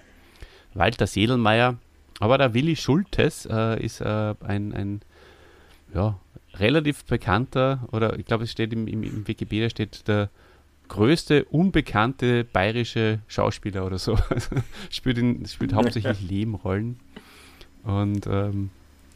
Walter Sedelmeier. Aber der Willi Schultes äh, ist äh, ein, ein ja, relativ bekannter, oder ich glaube, es steht im, im, im Wikipedia steht der größte unbekannte bayerische Schauspieler oder so. Spielt, in, spielt hauptsächlich Nebenrollen. Und ähm,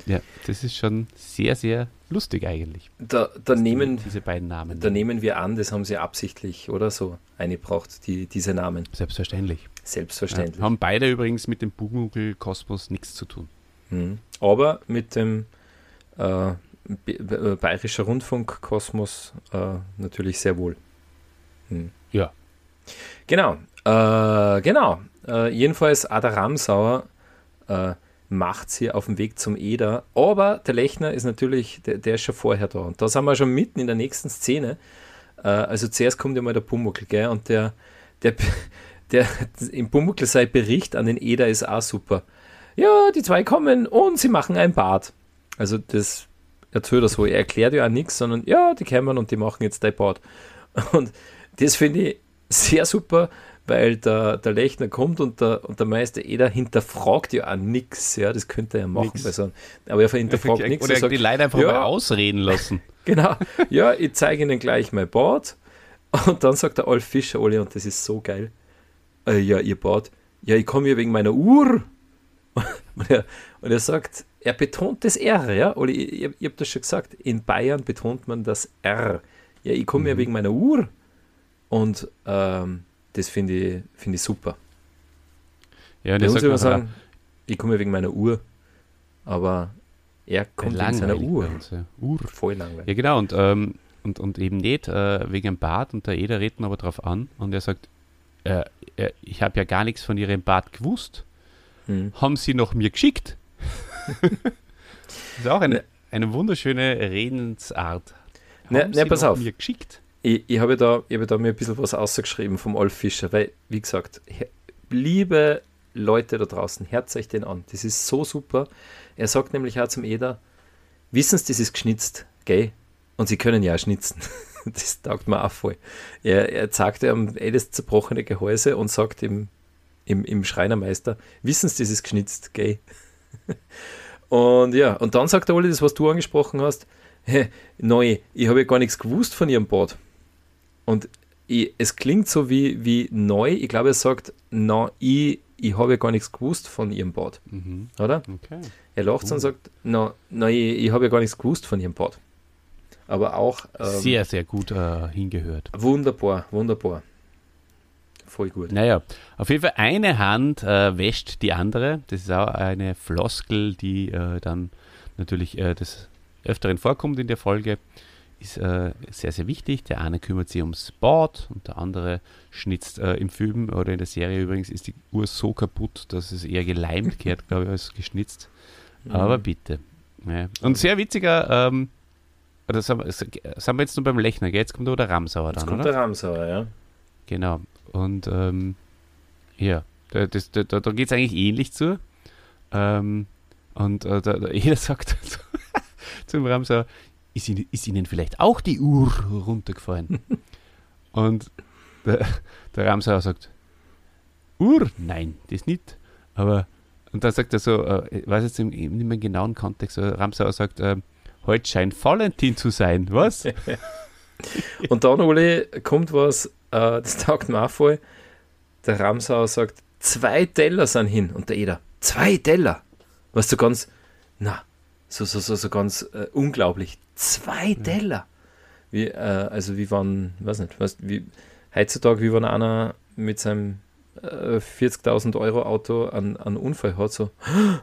ja, das ist schon sehr, sehr lustig eigentlich. Da, da, nehmen, diese beiden Namen. da nehmen wir an, das haben sie absichtlich oder so eingebracht, die, diese Namen. Selbstverständlich. Selbstverständlich. Ja, haben beide übrigens mit dem Bugel-Kosmos nichts zu tun. Mhm. Aber mit dem äh, B- Bayerischer Rundfunk Kosmos äh, natürlich sehr wohl. Mhm. Ja. Genau. Äh, genau. Äh, jedenfalls Ada Ramsauer äh, macht sie auf dem Weg zum Eder. Aber der Lechner ist natürlich, der, der ist schon vorher da. Und da sind wir schon mitten in der nächsten Szene. Äh, also zuerst kommt ja mal der Pumuckl, gell? Und der, der, der im Pumuckl sein Bericht an den Eder ist auch super. Ja, die zwei kommen und sie machen ein Bad. Also das erzählt er so. Er erklärt ja auch nichts, sondern ja, die kommen und die machen jetzt dein Bad. Und das finde ich sehr super, weil der, der Lechner kommt und der, und der Meister Eder hinterfragt ja auch nichts. Ja, das könnte er ja machen. So einem- aber er hinterfragt nichts. Oder Er sagt, die Leute einfach ja. mal ausreden lassen. Genau. Ja, ich zeige Ihnen gleich mein Bad. Und dann sagt der Alf Fischer, Olli, und das ist so geil. Äh, ja, ihr Bad. Ja, ich komme hier wegen meiner Uhr. Und er, und er sagt, er betont das R, ja, Olli, ich, ich, ich habe das schon gesagt. In Bayern betont man das R. Ja, ich komme hier wegen meiner Uhr. Und ähm, das finde ich, finde ich super. Ja, er uns sagt man sagen, ich komme wegen meiner Uhr. Aber er kommt wegen seiner Uhr. uns, ja. Uhr. Voll langweilig. Ja, genau. Und, ähm, und, und eben nicht äh, wegen dem Bad. Und der Eder redet ihn aber drauf an. Und er sagt, äh, äh, ich habe ja gar nichts von ihrem Bad gewusst. Hm. Haben sie noch mir geschickt? das ist auch eine, eine wunderschöne Redensart. Ne, Haben ne, sie pass auf. mir geschickt? Ich, ich habe da, habe da mir ein bisschen was ausgeschrieben vom Olf Fischer, weil, wie gesagt, liebe Leute da draußen, hört euch den an. Das ist so super. Er sagt nämlich auch zum Eder, wissen Sie, das ist geschnitzt, gell? Und Sie können ja auch schnitzen. Das taugt mir auch voll. Er, er zeigt ihm eh das zerbrochene Gehäuse und sagt ihm, im, im Schreinermeister, wissen Sie, das ist geschnitzt, gell? Und ja, und dann sagt der Olli, das, was du angesprochen hast, hä, neu, ich habe ja gar nichts gewusst von Ihrem Bad. Und ich, es klingt so wie, wie neu. Ich glaube, er sagt, na, ich, ich habe ja gar nichts gewusst von Ihrem Bad, Mhm. oder? Okay. Er lacht Oh. und sagt, na, na ich, ich habe ja gar nichts gewusst von Ihrem Bad. Aber auch ähm, Sehr, sehr gut äh, hingehört. wunderbar, wunderbar. Voll gut. Naja, auf jeden Fall eine Hand äh, wäscht die andere. Das ist auch eine Floskel, die äh, dann natürlich äh, des Öfteren vorkommt in der Folge. Ist äh, sehr, sehr wichtig. Der eine kümmert sich ums Bad und der andere schnitzt äh, im Film oder in der Serie übrigens ist die Uhr so kaputt, dass es eher geleimt gehört, glaube ich, als geschnitzt. Aber bitte. Ja. Und sehr witziger, ähm, oder sind wir, jetzt nur beim Lechner, gell? jetzt kommt der Ramsauer Jetzt dann, kommt oder? der Ramsauer, ja. Genau. Und ähm, ja, da, das, da, da geht es eigentlich ähnlich zu. Ähm, und äh, da, da, jeder sagt zum Ramsauer, ist Ihnen, ist Ihnen vielleicht auch die Uhr runtergefallen? und der, der Ramsauer sagt, Uhr? Nein, das nicht. Aber, und dann sagt er so, äh, ich weiß jetzt im, im nicht mehr genauen Kontext, Ramsauer sagt, äh, heute scheint Valentin zu sein, was? Und dann, Ole, kommt was, äh, das taugt mir auch voll. Der Ramsauer sagt, zwei Teller sind hin. Und der Eder, zwei Teller? Was so ganz, na, so, so, so, so ganz äh, unglaublich. Zwei Teller? Wie, äh, also wie wann, weiß nicht, was, wie, heutzutage, wie wenn einer mit seinem äh, 40.000 Euro Auto einen, einen Unfall hat, so,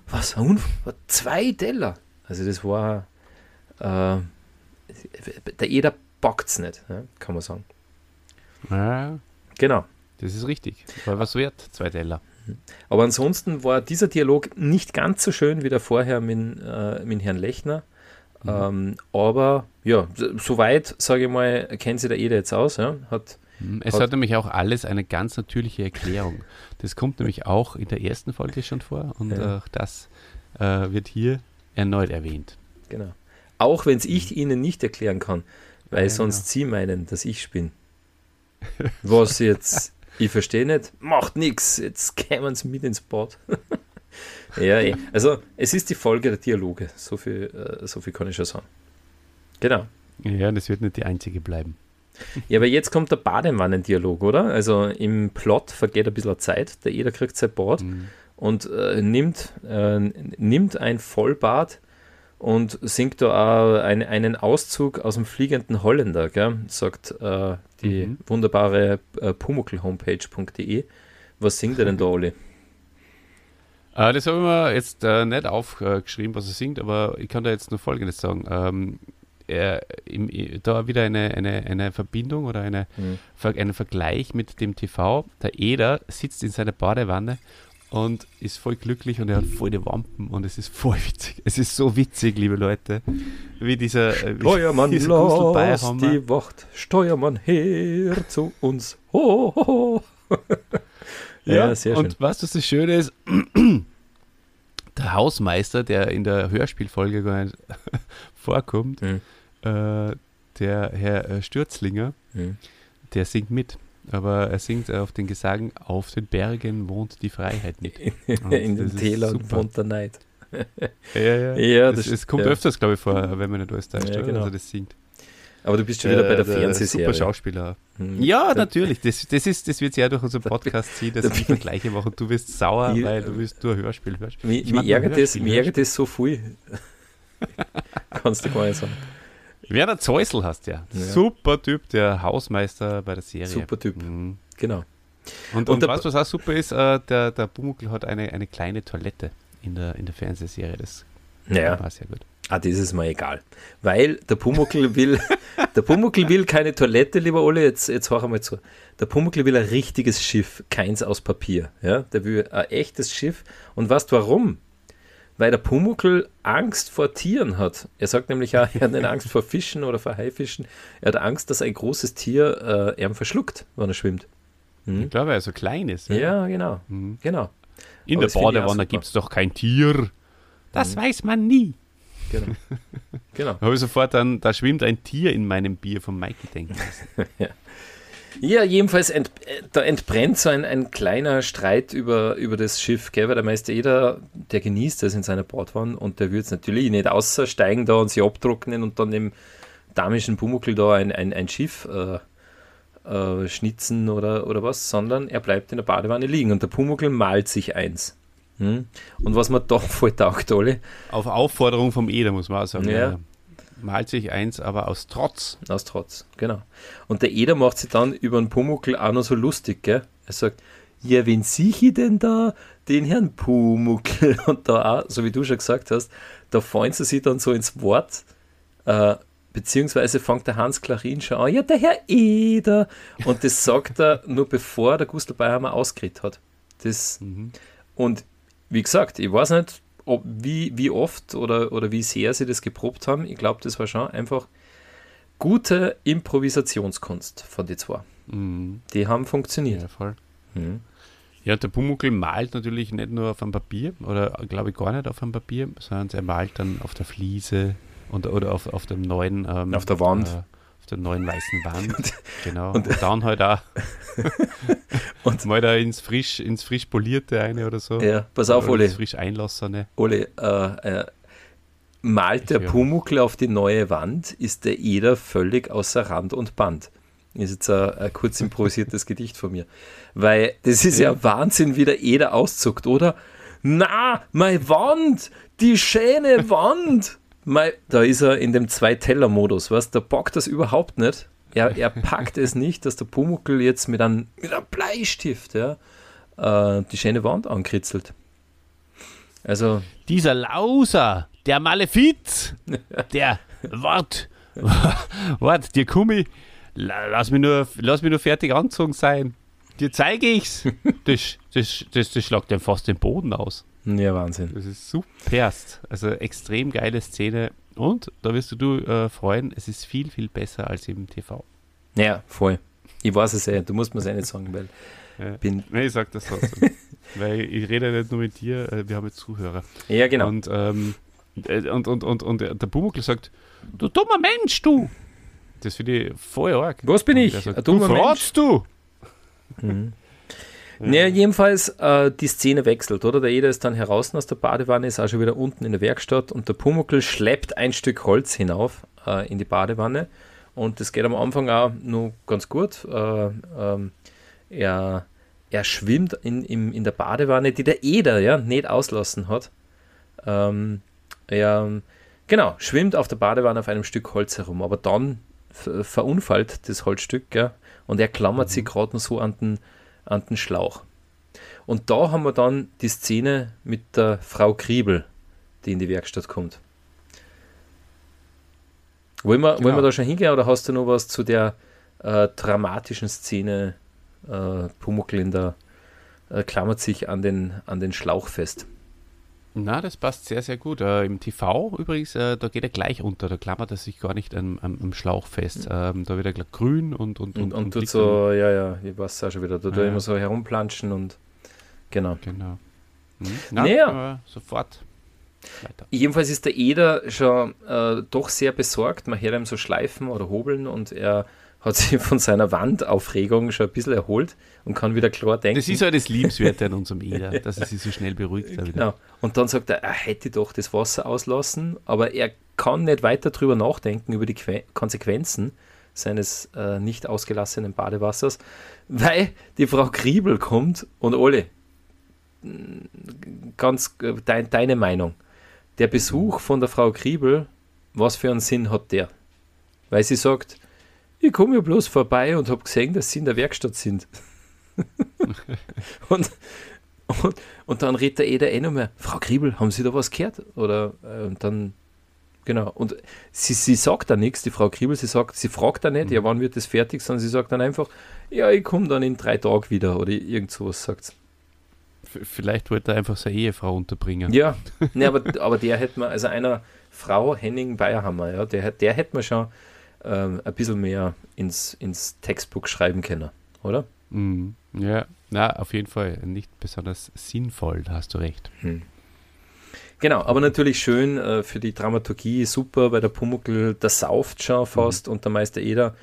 was, ein Unfall? Zwei Teller? Also das war, äh, der Eder packt es nicht, ja, kann man sagen. ja, Genau. das ist richtig. War was wert, zwei Teller. Aber ansonsten war dieser Dialog nicht ganz so schön wie der vorher mit, äh, mit Herrn Lechner. Mhm. Ähm, aber ja, soweit, sage ich mal, kennt sich der Eder jetzt aus. Ja? Hat, mhm. es hat, hat, nämlich auch alles eine ganz natürliche Erklärung. Das kommt nämlich auch in der ersten Folge schon vor und ja. auch das äh, wird hier erneut erwähnt. Genau. Auch wenn es ich mhm. Ihnen nicht erklären kann, weil ja, sonst genau. Sie meinen, dass ich bin. Was jetzt, ich verstehe nicht, macht nichts, jetzt kämen Sie mit ins Bad. ja, eh. also es ist die Folge der Dialoge, so viel, äh, so viel kann ich schon sagen. Genau. Ja, das wird nicht die einzige bleiben. Ja, aber jetzt kommt der Badewannendialog, oder? Also im Plot vergeht ein bisschen Zeit, der Eder kriegt sein Bad mhm. und äh, nimmt, äh, nimmt ein Vollbad und singt da auch ein, einen Auszug aus dem fliegenden Holländer, gell? sagt äh, die mhm. wunderbare äh, pumuckl-homepage.de. Was singt er denn da, Oli? Äh, das habe ich mir jetzt äh, nicht aufgeschrieben, was er singt, aber ich kann da jetzt nur Folgendes sagen. Ähm, er, im, da wieder eine, eine, eine Verbindung oder eine, mhm. einen Vergleich mit dem TV. Der Eder sitzt in seiner Badewanne und ist voll glücklich und er hat voll die Wampen und es ist voll witzig. Es ist so witzig, liebe Leute, wie dieser wie Steuermann dieser die Wacht, Steuermann her zu uns. Ho, ho, ho. ja, ja, sehr schön. Und was das Schöne ist, der Hausmeister, der in der Hörspielfolge gar nicht vorkommt, mhm. äh, der Herr äh, Stürzlinger, mhm. der singt mit aber er singt auf den Gesagen, auf den Bergen wohnt die Freiheit mit. in den Tälern wohnt der Neid. ja, ja. ja das, das kommt ja. öfters, glaube ich, vor, wenn man nicht alles täuscht, ja, genau. also das singt. Aber du bist schon wieder äh, bei der, der Fernsehserie. Super Schauspieler. Hm. Ja, natürlich. Das, das, ist, das wird sehr durch unseren Podcast ziehen, dass ich Vergleiche mache und du wirst sauer, ich, weil du wirst nur Hörspiel hörst. Mich ärgert das so viel. Kannst du gar nicht sagen. Werner Zeusel hast ja. ja. Super Typ, der Hausmeister bei der Serie. Super Typ, mhm. genau. Und, und, und was, was auch super ist, äh, der, der Bumuckl hat eine, eine kleine Toilette in der, in der Fernsehserie. Das ja. war sehr gut. Ah, das ist mir egal. Weil der Pumuckl will, der Pumuckl will keine Toilette, lieber Ole, jetzt, jetzt hör einmal zu. Der Pumuckl will ein richtiges Schiff, keins aus Papier. Ja? Der will ein echtes Schiff. Und weißt du warum? Weil der Pumuckl Angst vor Tieren hat. Er sagt nämlich auch, er hat nicht Angst vor Fischen oder vor Haifischen. Er hat Angst, dass ein großes Tier äh, er verschluckt, wenn er schwimmt. Hm? Ich glaube, er so klein ist. Ja, ja genau. Mhm. genau. In Aber der Badewanne gibt es doch kein Tier. Das mhm. weiß man nie. Genau. genau. Da habe ich sofort dann, da schwimmt ein Tier in meinem Bier von Mikey denken lassen. ja. Ja, jedenfalls ent, da entbrennt so ein, ein kleiner Streit über, über das Schiff, gell? weil der Meister Eder, der genießt das in seiner Bordwanne und der wird es natürlich nicht aussteigen da und sie abtrocknen und dann dem damischen Pumuckl da ein, ein, ein Schiff äh, äh, schnitzen oder, oder was, sondern er bleibt in der Badewanne liegen und der Pumuckl malt sich eins. Hm? Und was man da voll taugt, alle. Auf Aufforderung vom Eder, muss man auch sagen. Ja malt sich eins, aber aus Trotz. Aus Trotz, genau. Und der Eder macht sich dann über den Pumuckl auch noch so lustig, gell? Er sagt, ja, wen sehe ich denn da? Den Herrn Pumuckl. Und da auch, so wie du schon gesagt hast, da fallen sie sich dann so ins Wort, äh, beziehungsweise fängt der Hans Klarin schon an, ja, der Herr Eder. Und das sagt er nur bevor der Gustl Bayerhammer ausgeredet hat. Das, mhm. Und wie gesagt, ich weiß nicht, ob, wie, wie oft oder, oder wie sehr sie das geprobt haben. Ich glaube, das war schon einfach gute Improvisationskunst von den zwei. Mhm. Die haben funktioniert. Ja, voll. Mhm. Ja, der Pumuckl malt natürlich nicht nur auf einem Papier oder glaube ich gar nicht auf einem Papier, sondern er malt dann auf der Fliese und, oder auf, auf dem neuen ähm, auf der Wand. Äh, der neuen weißen Wand. genau. Und, und dann halt auch und mal da ins frisch, ins frisch polierte eine oder so. Ja, pass auf, Ole. Ins frisch einlassene. Ole, äh, äh, malt der Pumuckl auf die neue Wand, ist der Eder völlig außer Rand und Band. Ist jetzt ein, ein kurz improvisiertes Gedicht von mir. Weil das ist ja, ja Wahnsinn, wie der Eder auszuckt, oder? Na, meine Wand, die schöne Wand. Mei, da ist er in dem Zwei-Teller-Modus, was? Da packt das überhaupt nicht. Er, er packt es nicht, dass der Pumuckl jetzt mit einem, mit einem Bleistift ja, äh, die schöne Wand ankritzelt. Also. Dieser Lauser, der Malefiz, der Wart, Wart, dir Kummi, lass mich nur, lass mich nur fertig anzogen sein. Dir zeige ich's. Das, das, das, das schlagt dann fast den Boden aus. Ja, Wahnsinn. Das ist superst. Also extrem geile Szene. Und da wirst du, du äh, freuen, es ist viel, viel besser als im TV. Ja, voll. Ich weiß es ja, du musst mir es ja nicht sagen, weil Ja. bin. Nee, ich sag das trotzdem. Weil ich rede nicht nur mit dir, äh, wir haben jetzt Zuhörer. Ja, genau. Und, ähm, äh, und, und, und, und der Pumuckl sagt, du dummer Mensch, du! Das finde ich voll arg. Was bin ich? sagt, Ein dummer du Mensch? fragst du! Mhm. Ja, jedenfalls äh, die Szene wechselt, oder? Der Eder ist dann heraus aus der Badewanne, ist auch schon wieder unten in der Werkstatt und der Pumuckl schleppt ein Stück Holz hinauf äh, in die Badewanne und das geht am Anfang auch nur ganz gut. Äh, ähm, er, er schwimmt in, in, in der Badewanne, die der Eder ja nicht auslassen hat. Ähm, er, genau, schwimmt auf der Badewanne auf einem Stück Holz herum, aber dann ver- verunfallt das Holzstück, ja, und er klammert sich gerade noch so an den, an den Schlauch. Und da haben wir dann die Szene mit der Frau Kriebel, die in die Werkstatt kommt. Wollen wir, wollen Genau. wir da schon hingehen oder hast du noch was zu der äh, dramatischen Szene? Äh, Pumuckl in der äh, klammert sich an den, an den Schlauch fest. Na, das passt sehr, sehr gut. Äh, Im TV übrigens, äh, da geht er gleich unter, da klammert er sich gar nicht am, am, am Schlauch fest. Ähm, da wird er gleich grün und und, Und, und, tut liegt so, ja, ja, ich weiß auch schon wieder, da tut Ja, er immer so herumplanschen und genau. Genau. Hm? Na, Naja. aber sofort weiter. Jedenfalls ist der Eder schon äh, doch sehr besorgt. Man hört ihm so schleifen oder hobeln und er hat sich von seiner Wandaufregung schon ein bisschen erholt und kann wieder klar denken. Das ist halt das Liebenswerte an unserem Eder, dass er sich so schnell beruhigt. genau. Und dann sagt er, er hätte doch das Wasser auslassen, aber er kann nicht weiter drüber nachdenken, über die Que Konsequenzen seines äh, nicht ausgelassenen Badewassers, weil die Frau Kriebel kommt und alle, ganz äh, dein, deine Meinung. Der Besuch von der Frau Kriebel, was für einen Sinn hat der? Weil sie sagt, ich komme ja bloß vorbei und habe gesehen, dass sie in der Werkstatt sind. und, und, und dann redet der Eder eh noch mehr, Frau Kriebel, haben Sie da was gehört? Oder äh, und dann, genau. Und sie, sie sagt da nichts, die Frau Kriebel, sie sagt, sie fragt da nicht, ja, wann wird das fertig, sondern sie sagt dann einfach, ja, ich komme dann in drei Tagen wieder oder irgend sowas sagt sie. Vielleicht wollte er einfach seine Ehefrau unterbringen. Ja, ne, aber, aber der hätte man, also einer Frau Henning Bayerhammer, ja, der, der hätte man schon ähm, ein bisschen mehr ins, ins Textbook schreiben können, oder? Mhm. Ja, na, auf jeden Fall nicht besonders sinnvoll, da hast du recht. Genau, aber natürlich schön äh, für die Dramaturgie, super, weil der Pumuckl, der sauft schon fast und der Meister Eder.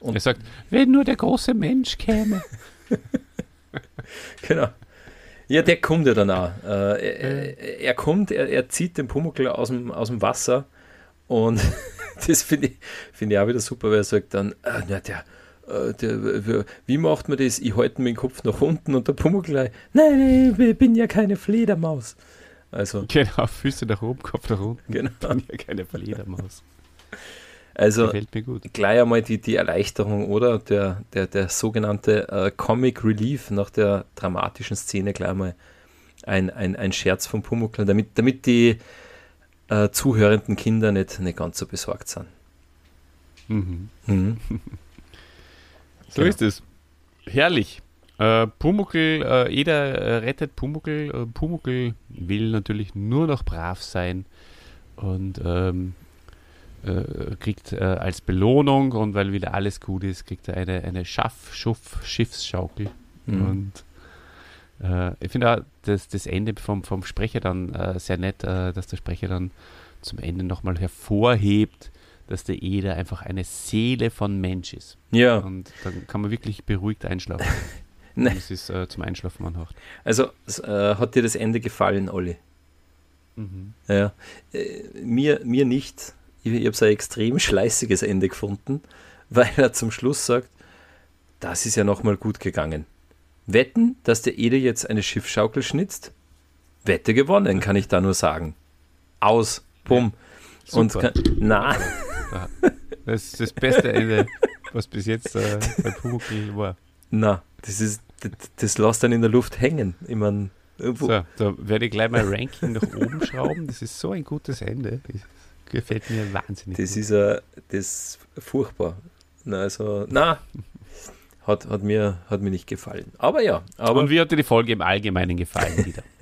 Und- er sagt, wenn nur der große Mensch käme. Genau. Ja, der kommt ja dann auch. Äh, er, er, kommt, er, er zieht den Pumuckl aus dem, aus dem Wasser und das finde ich, find ich auch wieder super, weil er sagt dann, äh, na, der, der, wie- macht man das? Ich halte meinen Kopf nach unten und der Pumuckl gleich, nein, nein, ich bin ja keine Fledermaus. Also, Genau, Füße nach oben, Kopf nach unten. genau. Bin ja keine Fledermaus. Also, Gefällt mir gut. gleich einmal die, die Erleichterung, oder? Der, der, der sogenannte äh, Comic Relief nach der dramatischen Szene gleich einmal ein, ein, ein Scherz vom Pumuckl, damit, damit die äh, zuhörenden Kinder nicht, nicht ganz so besorgt sind. Mhm. Mhm. So Genau. ist es. Herrlich. Äh, Pumuckl, äh, jeder äh, rettet Pumuckl. Äh, Pumuckl will natürlich nur noch brav sein und ähm, äh, kriegt äh, als Belohnung und weil wieder alles gut ist, kriegt er eine, eine Schaff, Schuff, Schiffsschaukel. Mhm. Und äh, ich finde auch das, das Ende vom, vom Sprecher dann sehr nett, dass der Sprecher dann zum Ende nochmal hervorhebt, dass der Eder einfach eine Seele von Mensch ist. Ja, Und dann kann man wirklich beruhigt einschlafen. Ne. Das ist äh, zum Einschlafen anhaucht. also äh, hat dir das Ende gefallen, Olli? Mhm. Ja. Äh, mir, mir nicht. Ich, ich habe so ein extrem schleißiges Ende gefunden, weil er zum Schluss sagt, das ist ja nochmal gut gegangen. Wetten, dass der Ede jetzt eine Schiffschaukel schnitzt? Wette gewonnen, kann ich da nur sagen. Aus. Bumm. Und Super. kann, na, Das ist das beste Ende, was bis jetzt äh, bei Pumuckl war. na, das ist, das, das lässt dann in der Luft hängen. Ich mein, So, da werde ich gleich mein Ranking nach oben schrauben. Das ist so ein gutes Ende. Das gefällt mir wahnsinnig. Das gut. ist äh, das ist furchtbar. Na, also, na, hat, hat, mir, hat mir nicht gefallen. Aber ja, aber Und wie hat dir die Folge im Allgemeinen gefallen wieder?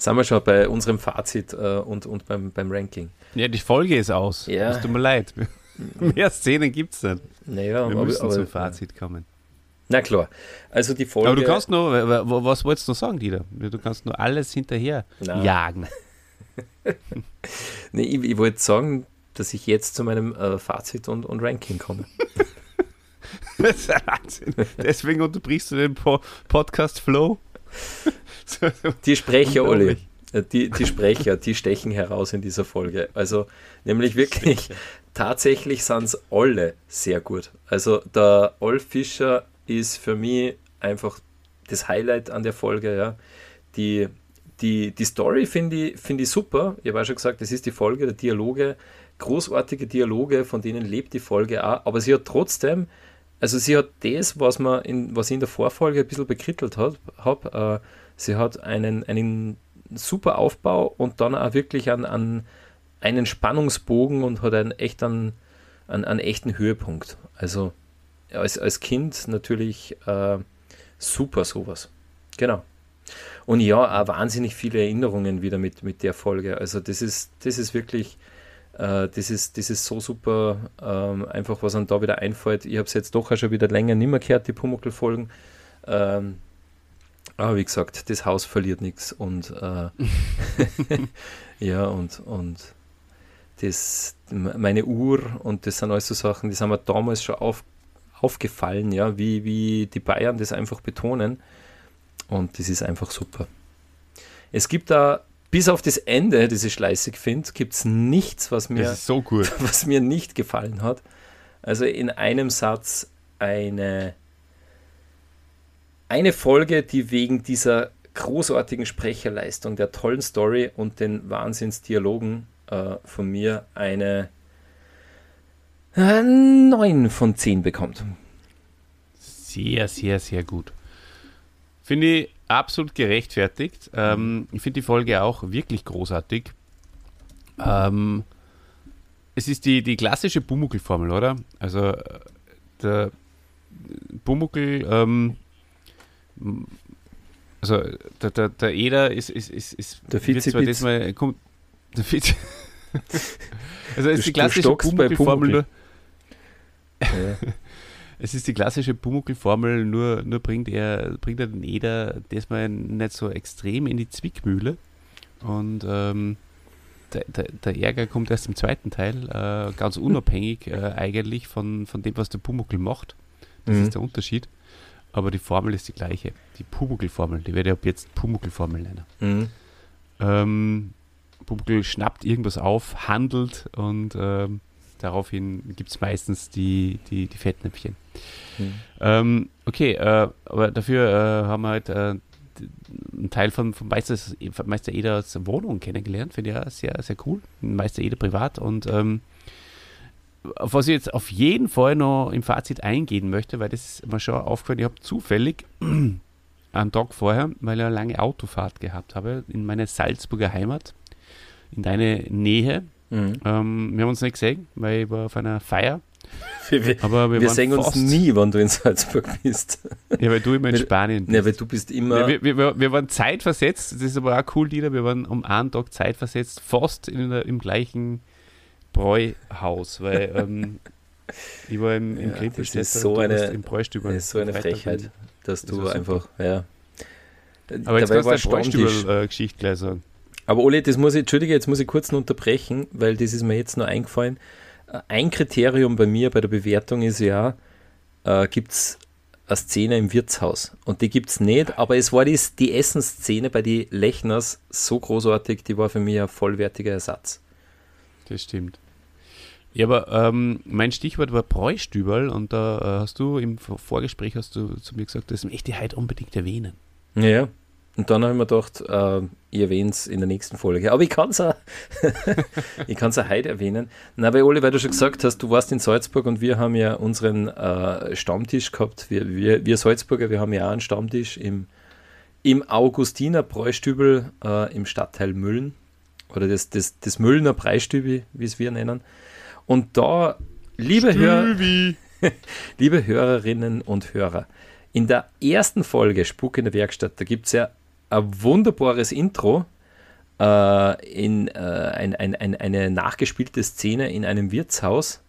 sind wir schon bei unserem Fazit äh, und, und beim, beim Ranking. Ja, die Folge ist aus. Ja. Es tut mir leid. Mehr Szenen gibt es nicht. Naja, wir müssen aber, zum Fazit kommen. Na klar. Also die Folge. Aber du kannst nur, was wolltest du noch sagen, Dieter? Du kannst nur alles hinterher Nein. jagen. nee, ich, ich wollte sagen, dass ich jetzt zu meinem äh, Fazit und, und Ranking komme. das ist Wahnsinn. Deswegen unterbrichst du den po Podcast Flow. die Sprecher, Olli. Äh, die, die Sprecher, die stechen heraus in dieser Folge. Also, nämlich wirklich, Sprecher. tatsächlich sind es alle sehr gut. Also, der Olf Fischer ist für mich einfach das Highlight an der Folge. Ja. Die, die, die Story finde ich, find ich super. Ich habe auch schon gesagt, das ist die Folge der Dialoge, großartige Dialoge, von denen lebt die Folge auch. Aber sie hat trotzdem, also sie hat das, was, man in, was ich in der Vorfolge ein bisschen bekrittelt habe. Hab, äh, sie hat einen, einen super Aufbau und dann auch wirklich an, an einen Spannungsbogen und hat einen echt einen, einen, einen echten Höhepunkt. Also als, als Kind natürlich äh, super sowas. Genau. Und ja, auch wahnsinnig viele Erinnerungen wieder mit, mit der Folge. Also das ist, das ist wirklich, äh, das, ist, das ist so super, ähm, einfach was einem da wieder einfällt. Ich habe es jetzt doch auch schon wieder länger nicht mehr gehört, die Pumuckl-Folgen. Ähm, aber wie gesagt, das Haus verliert nichts und äh, ja, und, und das, meine Uhr und das sind alles so Sachen, die sind mir damals schon auf, aufgefallen, ja, wie, wie die Bayern das einfach betonen. Und das ist einfach super. Es gibt da, bis auf das Ende, das ich schleißig finde, gibt es nichts, was mir, so was mir nicht gefallen hat. Also in einem Satz eine, eine Folge, die wegen dieser großartigen Sprecherleistung, der tollen Story und den Wahnsinnsdialogen äh, von mir eine 9 von 10 bekommt. Sehr, sehr, sehr gut. Finde ich absolut gerechtfertigt. Ähm, ich finde die Folge auch wirklich großartig. Ähm, es ist die, die klassische Bumuckel-Formel, oder? Also äh, der Bumuckel, ähm, also der, der, der Eder ist, ist, ist, ist der Vize zwar das mal, kommt, der Vize also es ist die klassische Bumuckel-Formel nur. Ja. Es ist die klassische Pumuckl-Formel, nur, nur bringt, er, bringt er den Eder diesmal nicht so extrem in die Zwickmühle. Und ähm, der, der, der, Ärger kommt erst im zweiten Teil, äh, ganz unabhängig äh, eigentlich von, von dem, was der Pumuckl macht. Das mhm. ist der Unterschied. Aber die Formel ist die gleiche. Die Pumuckl-Formel, die werde ich ab jetzt Pumuckl-Formel nennen. Mhm. Ähm, Pumuckl schnappt irgendwas auf, handelt und ähm, daraufhin gibt es meistens die, die, die Fettnäpfchen. Mhm. Ähm, okay, äh, aber dafür äh, haben wir halt äh, einen Teil von, von Meister, Meister Eders Wohnung kennengelernt. Finde ich ja sehr, sehr cool. Meister Eder privat. Und ähm, auf was ich jetzt auf jeden Fall noch im Fazit eingehen möchte, weil das ist mir schon aufgefallen, ich habe zufällig einen Tag vorher, weil ich eine lange Autofahrt gehabt habe, in meine Salzburger Heimat, in deine Nähe, Mhm. Ähm, wir haben uns nicht gesehen, weil ich war auf einer Feier. Wir, aber wir, wir sehen uns nie, wenn du in Salzburg bist. Ja, weil du immer in Spanien bist. Ja, weil du bist immer. Wir, wir, wir waren zeitversetzt, das ist aber auch cool, Dieter. Wir waren um einen Tag zeitversetzt, fast in der, im gleichen Bräuhaus, weil ähm, ich war im, im ja, Das ist so eine, im Das ist so eine Frechheit, dass du einfach, ja. Aber jetzt kannst du eine Bräustübel-Geschichte gleich sagen. Aber Oli, das muss ich, Entschuldige, jetzt muss ich kurz unterbrechen, weil das ist mir jetzt nur eingefallen. Äh, ein Kriterium bei mir bei der Bewertung ist ja, äh, gibt es eine Szene im Wirtshaus. Und die gibt es nicht, aber es war die, die Essensszene bei den Lechners so großartig, die war für mich ein vollwertiger Ersatz. Das stimmt. Ja, aber ähm, mein Stichwort war Bräustüberl und da äh, hast du im Vorgespräch hast du zu mir gesagt, das möchte ich heute unbedingt erwähnen. Ja, und dann habe ich mir gedacht, äh, ich erwähne es in der nächsten Folge. Aber ich kann es auch, ich auch heute erwähnen. Na, weil Oli, weil du schon gesagt hast, du warst in Salzburg und wir haben ja unseren äh, Stammtisch gehabt. Wir, wir, wir Salzburger, wir haben ja auch einen Stammtisch im, im Augustiner Bräustübel äh, im Stadtteil Müllen. Oder das, das, das Müllner Breistübi, wie es wir nennen. Und da, liebe, Hör liebe Hörerinnen und Hörer, in der ersten Folge Spuk in der Werkstatt, da gibt es ja ein wunderbares Intro, äh, in äh, ein, ein, ein, eine nachgespielte Szene in einem Wirtshaus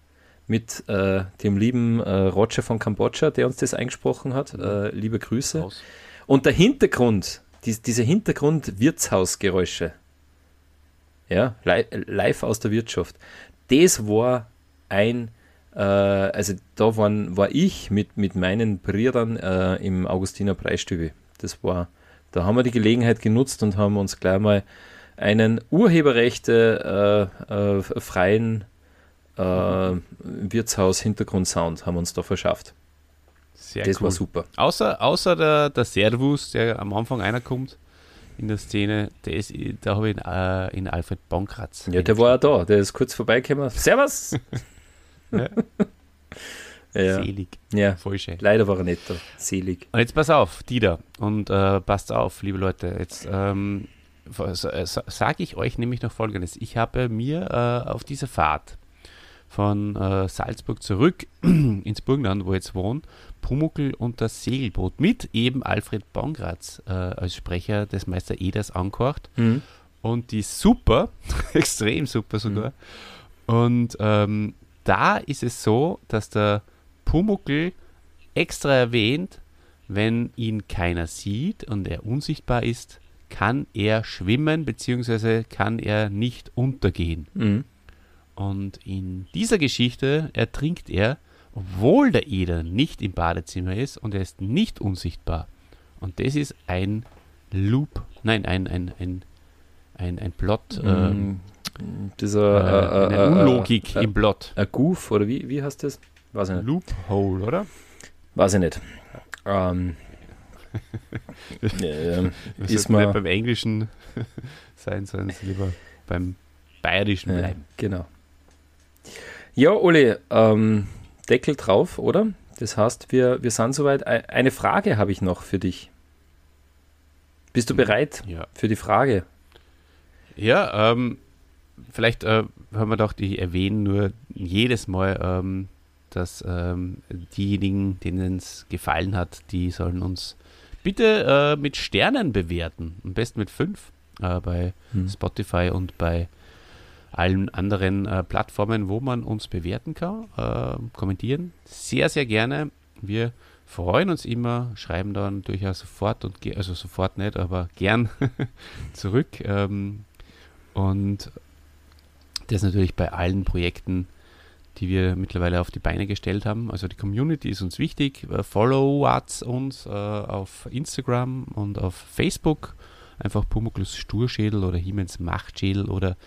mit äh, dem lieben äh, Roger von Kambodscha, der uns das eingesprochen hat. Äh, liebe Grüße. Aus. Und der Hintergrund, dies, diese Hintergrund-Wirtshausgeräusche, ja, li live aus der Wirtschaft, das war ein, äh, also da waren, war ich mit, mit meinen Brüdern äh, im Augustiner Preisstübe. Das war, da haben wir die Gelegenheit genutzt und haben uns gleich mal einen Urheberrechte äh, äh, freien äh, Wirtshaus-Hintergrundsound haben uns da verschafft. Sehr das cool. war super. Außer, außer der, der Servus, der am Anfang einer kommt in der Szene, der ist, da habe ich in, äh, in Alfred Bonkratz. Ja, der war ja da, der ist kurz vorbeigekommen. Servus! Ja. Ja. Selig. ja, Voll schön. leider war er nicht da. Selig. Und jetzt pass auf, Dieter, und äh, passt auf, liebe Leute. Jetzt ähm, sage ich euch nämlich noch Folgendes. Ich habe mir äh, auf dieser Fahrt von äh, Salzburg zurück ins Burgenland, wo ich jetzt wohne, Pumuckl und das Segelboot mit eben Alfred Bongratz äh, als Sprecher des Meister Eders angehört. Mhm. Und die ist super, extrem super sogar. Und ähm, da ist es so, dass der Pumuckl extra erwähnt, wenn ihn keiner sieht und er unsichtbar ist, kann er schwimmen bzw. kann er nicht untergehen. Mhm. Und in dieser Geschichte ertrinkt er, obwohl der Eder nicht im Badezimmer ist und er ist nicht unsichtbar. Und das ist ein Loop, nein, ein, ein, ein, ein, ein Plot, ähm, Mhm. Dieser äh, eine Unlogik äh, im Plot. Ein Goof oder wie, wie heißt das? Weiß ich nicht. Loophole, oder? Weiß ich nicht. Ähm, ähm, Wir ist nicht mal, beim Englischen sein, sondern lieber beim Bayerischen ja, bleiben. genau. Ja, Uli, ähm, Deckel drauf, oder? Das heißt, wir, wir sind soweit. Ei- Eine Frage habe ich noch für dich. Bist du bereit Ja, für die Frage? ja ähm, vielleicht äh, haben wir doch die erwähnen nur jedes Mal, ähm, dass ähm, diejenigen, denen es gefallen hat, die sollen uns bitte äh, mit Sternen bewerten. Am besten mit fünf äh, bei Hm. Spotify und bei allen anderen äh, Plattformen, wo man uns bewerten kann, äh, kommentieren. Sehr, sehr gerne. Wir freuen uns immer, schreiben dann durchaus sofort und also sofort nicht, aber gern zurück. Ähm, und das natürlich bei allen Projekten, die wir mittlerweile auf die Beine gestellt haben. Also die Community ist uns wichtig. Äh, Follow uns äh, auf Instagram und auf Facebook. Einfach Pumuklus Sturschädel oder Hiemens Machtschädel oder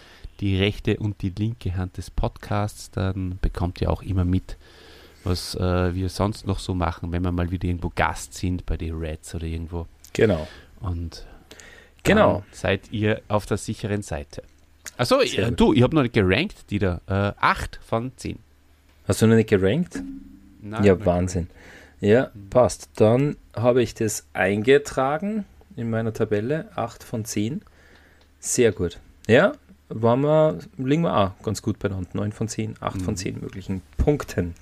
die rechte und die linke Hand des Podcasts. Dann bekommt ihr auch immer mit, was äh, wir sonst noch so machen, wenn wir mal wieder irgendwo Gast sind bei den Reds oder irgendwo. Genau. Und Genau. seid ihr auf der sicheren Seite. Achso, äh, du, ich habe noch nicht gerankt, Dieter. Äh, 8 von 10. Hast du noch nicht gerankt? Nein, ja. Wahnsinn. Ja, passt. Dann habe ich das eingetragen in meiner Tabelle. 8 von 10. Sehr gut. Ja, waren wir, liegen wir auch ganz gut beieinander. 9 von 10, 8 von Mhm. 10 möglichen Punkten.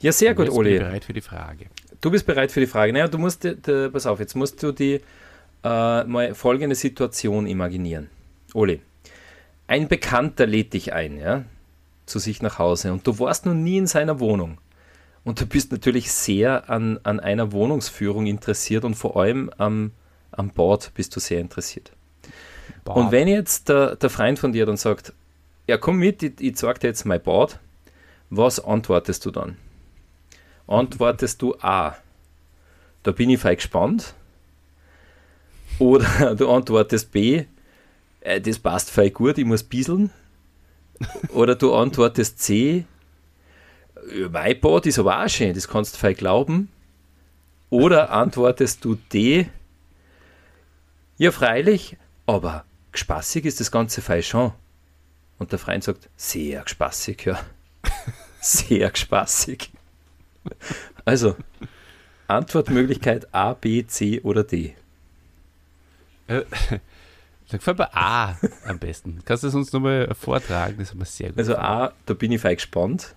Ja, sehr gut, bin ich Oli. bereit für die Frage. Du bist bereit für die Frage. Naja, du musst, dir- pass auf, jetzt musst du die äh, mal folgende Situation imaginieren. Oli, ein Bekannter lädt dich ein, ja, zu sich nach Hause und du warst noch nie in seiner Wohnung. Und du bist natürlich sehr an, an einer Wohnungsführung interessiert und vor allem am, am Bad bist du sehr interessiert. Boah, Und wenn jetzt der, der Freund von dir dann sagt, ja komm mit, ich, ich zeig dir jetzt mein Bad, was antwortest du dann? Antwortest du A, da bin ich fein gespannt. Oder du antwortest B, äh, das passt fein gut, ich muss bieseln. Oder du antwortest C, "Ja, mein Bad ist aber auch schön, das kannst du fein glauben. Oder antwortest du D, ja freilich, aber gespassig ist das ganze fein schon. Und der Freund sagt, sehr gespassig, ja. Sehr gespassig. Also, Antwortmöglichkeit A, B, C oder D. äh, sag vor allem A am besten. Kannst du das uns nochmal vortragen? Das haben wir sehr gut. Also A, da bin ich fein gespannt.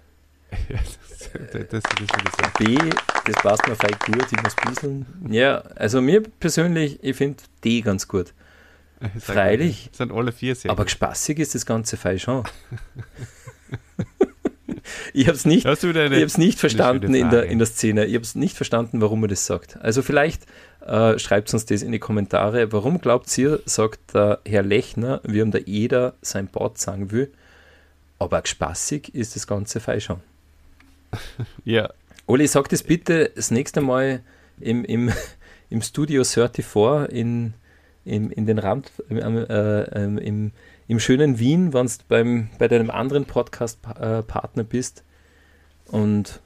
Ja, das, das, das, das. B, das passt mir fein gut, ich muss bisseln. Ja, also mir persönlich, ich finde D ganz gut. Freilich. Sind alle vier sehr Aber gut. spaßig ist das ganze Fall schon. ich habe es nicht, eine, ich hab's nicht verstanden in der, in der Szene. Ich habe es nicht verstanden, warum er das sagt. Also vielleicht äh, schreibt uns das in die Kommentare. Warum glaubt ihr, sagt der Herr Lechner, wie ihm der jeder sein Bad sagen will, aber spaßig ist das ganze Fall schon. Ja, Oli, sag das bitte das nächste Mal im, im, im Studio 34 in, in, in den Rand, im, äh, ähm, im, im schönen Wien, wenn du bei deinem anderen Podcast-Partner bist und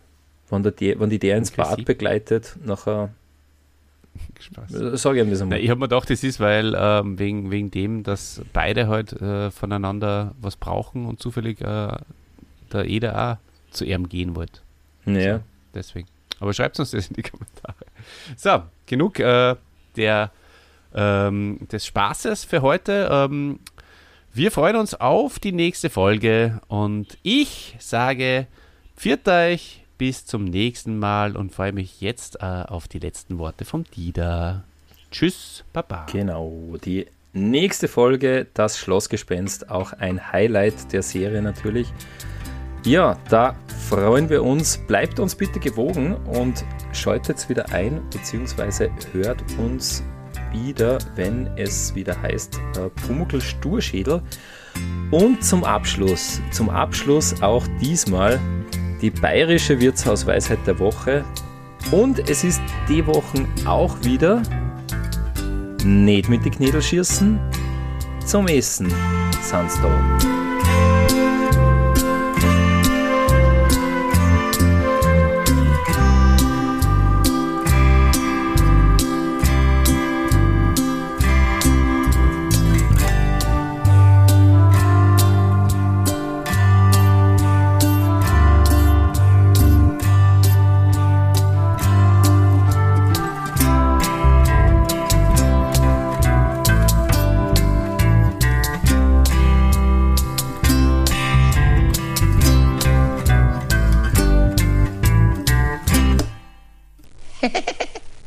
wenn, der, die- wenn die der ins. Bad begleitet, nachher Spaß. äh, sag ich Na, einmal. ich habe mir gedacht, das ist, weil ähm, wegen, wegen dem, dass beide halt äh, voneinander was brauchen und zufällig äh, der Eder auch zu ihm gehen wollte. Naja, Deswegen. Aber schreibt uns das in die Kommentare. So, genug äh, der, ähm, des Spaßes für heute. Ähm, wir freuen uns auf die nächste Folge und ich sage, pfiat euch bis zum nächsten Mal und freue mich jetzt äh, auf die letzten Worte vom Dieter. Tschüss, Baba. genau. Die nächste Folge, das Schlossgespenst, auch ein Highlight der Serie natürlich. Ja, da freuen wir uns. Bleibt uns bitte gewogen und schaltet wieder ein, beziehungsweise hört uns wieder, wenn es wieder heißt äh, Pumuckl Sturschädel. Und zum Abschluss, zum Abschluss auch diesmal die bayerische Wirtshausweisheit der Woche. Und es ist die Woche auch wieder nicht mit den Knädel schießen, zum Essen sind's da.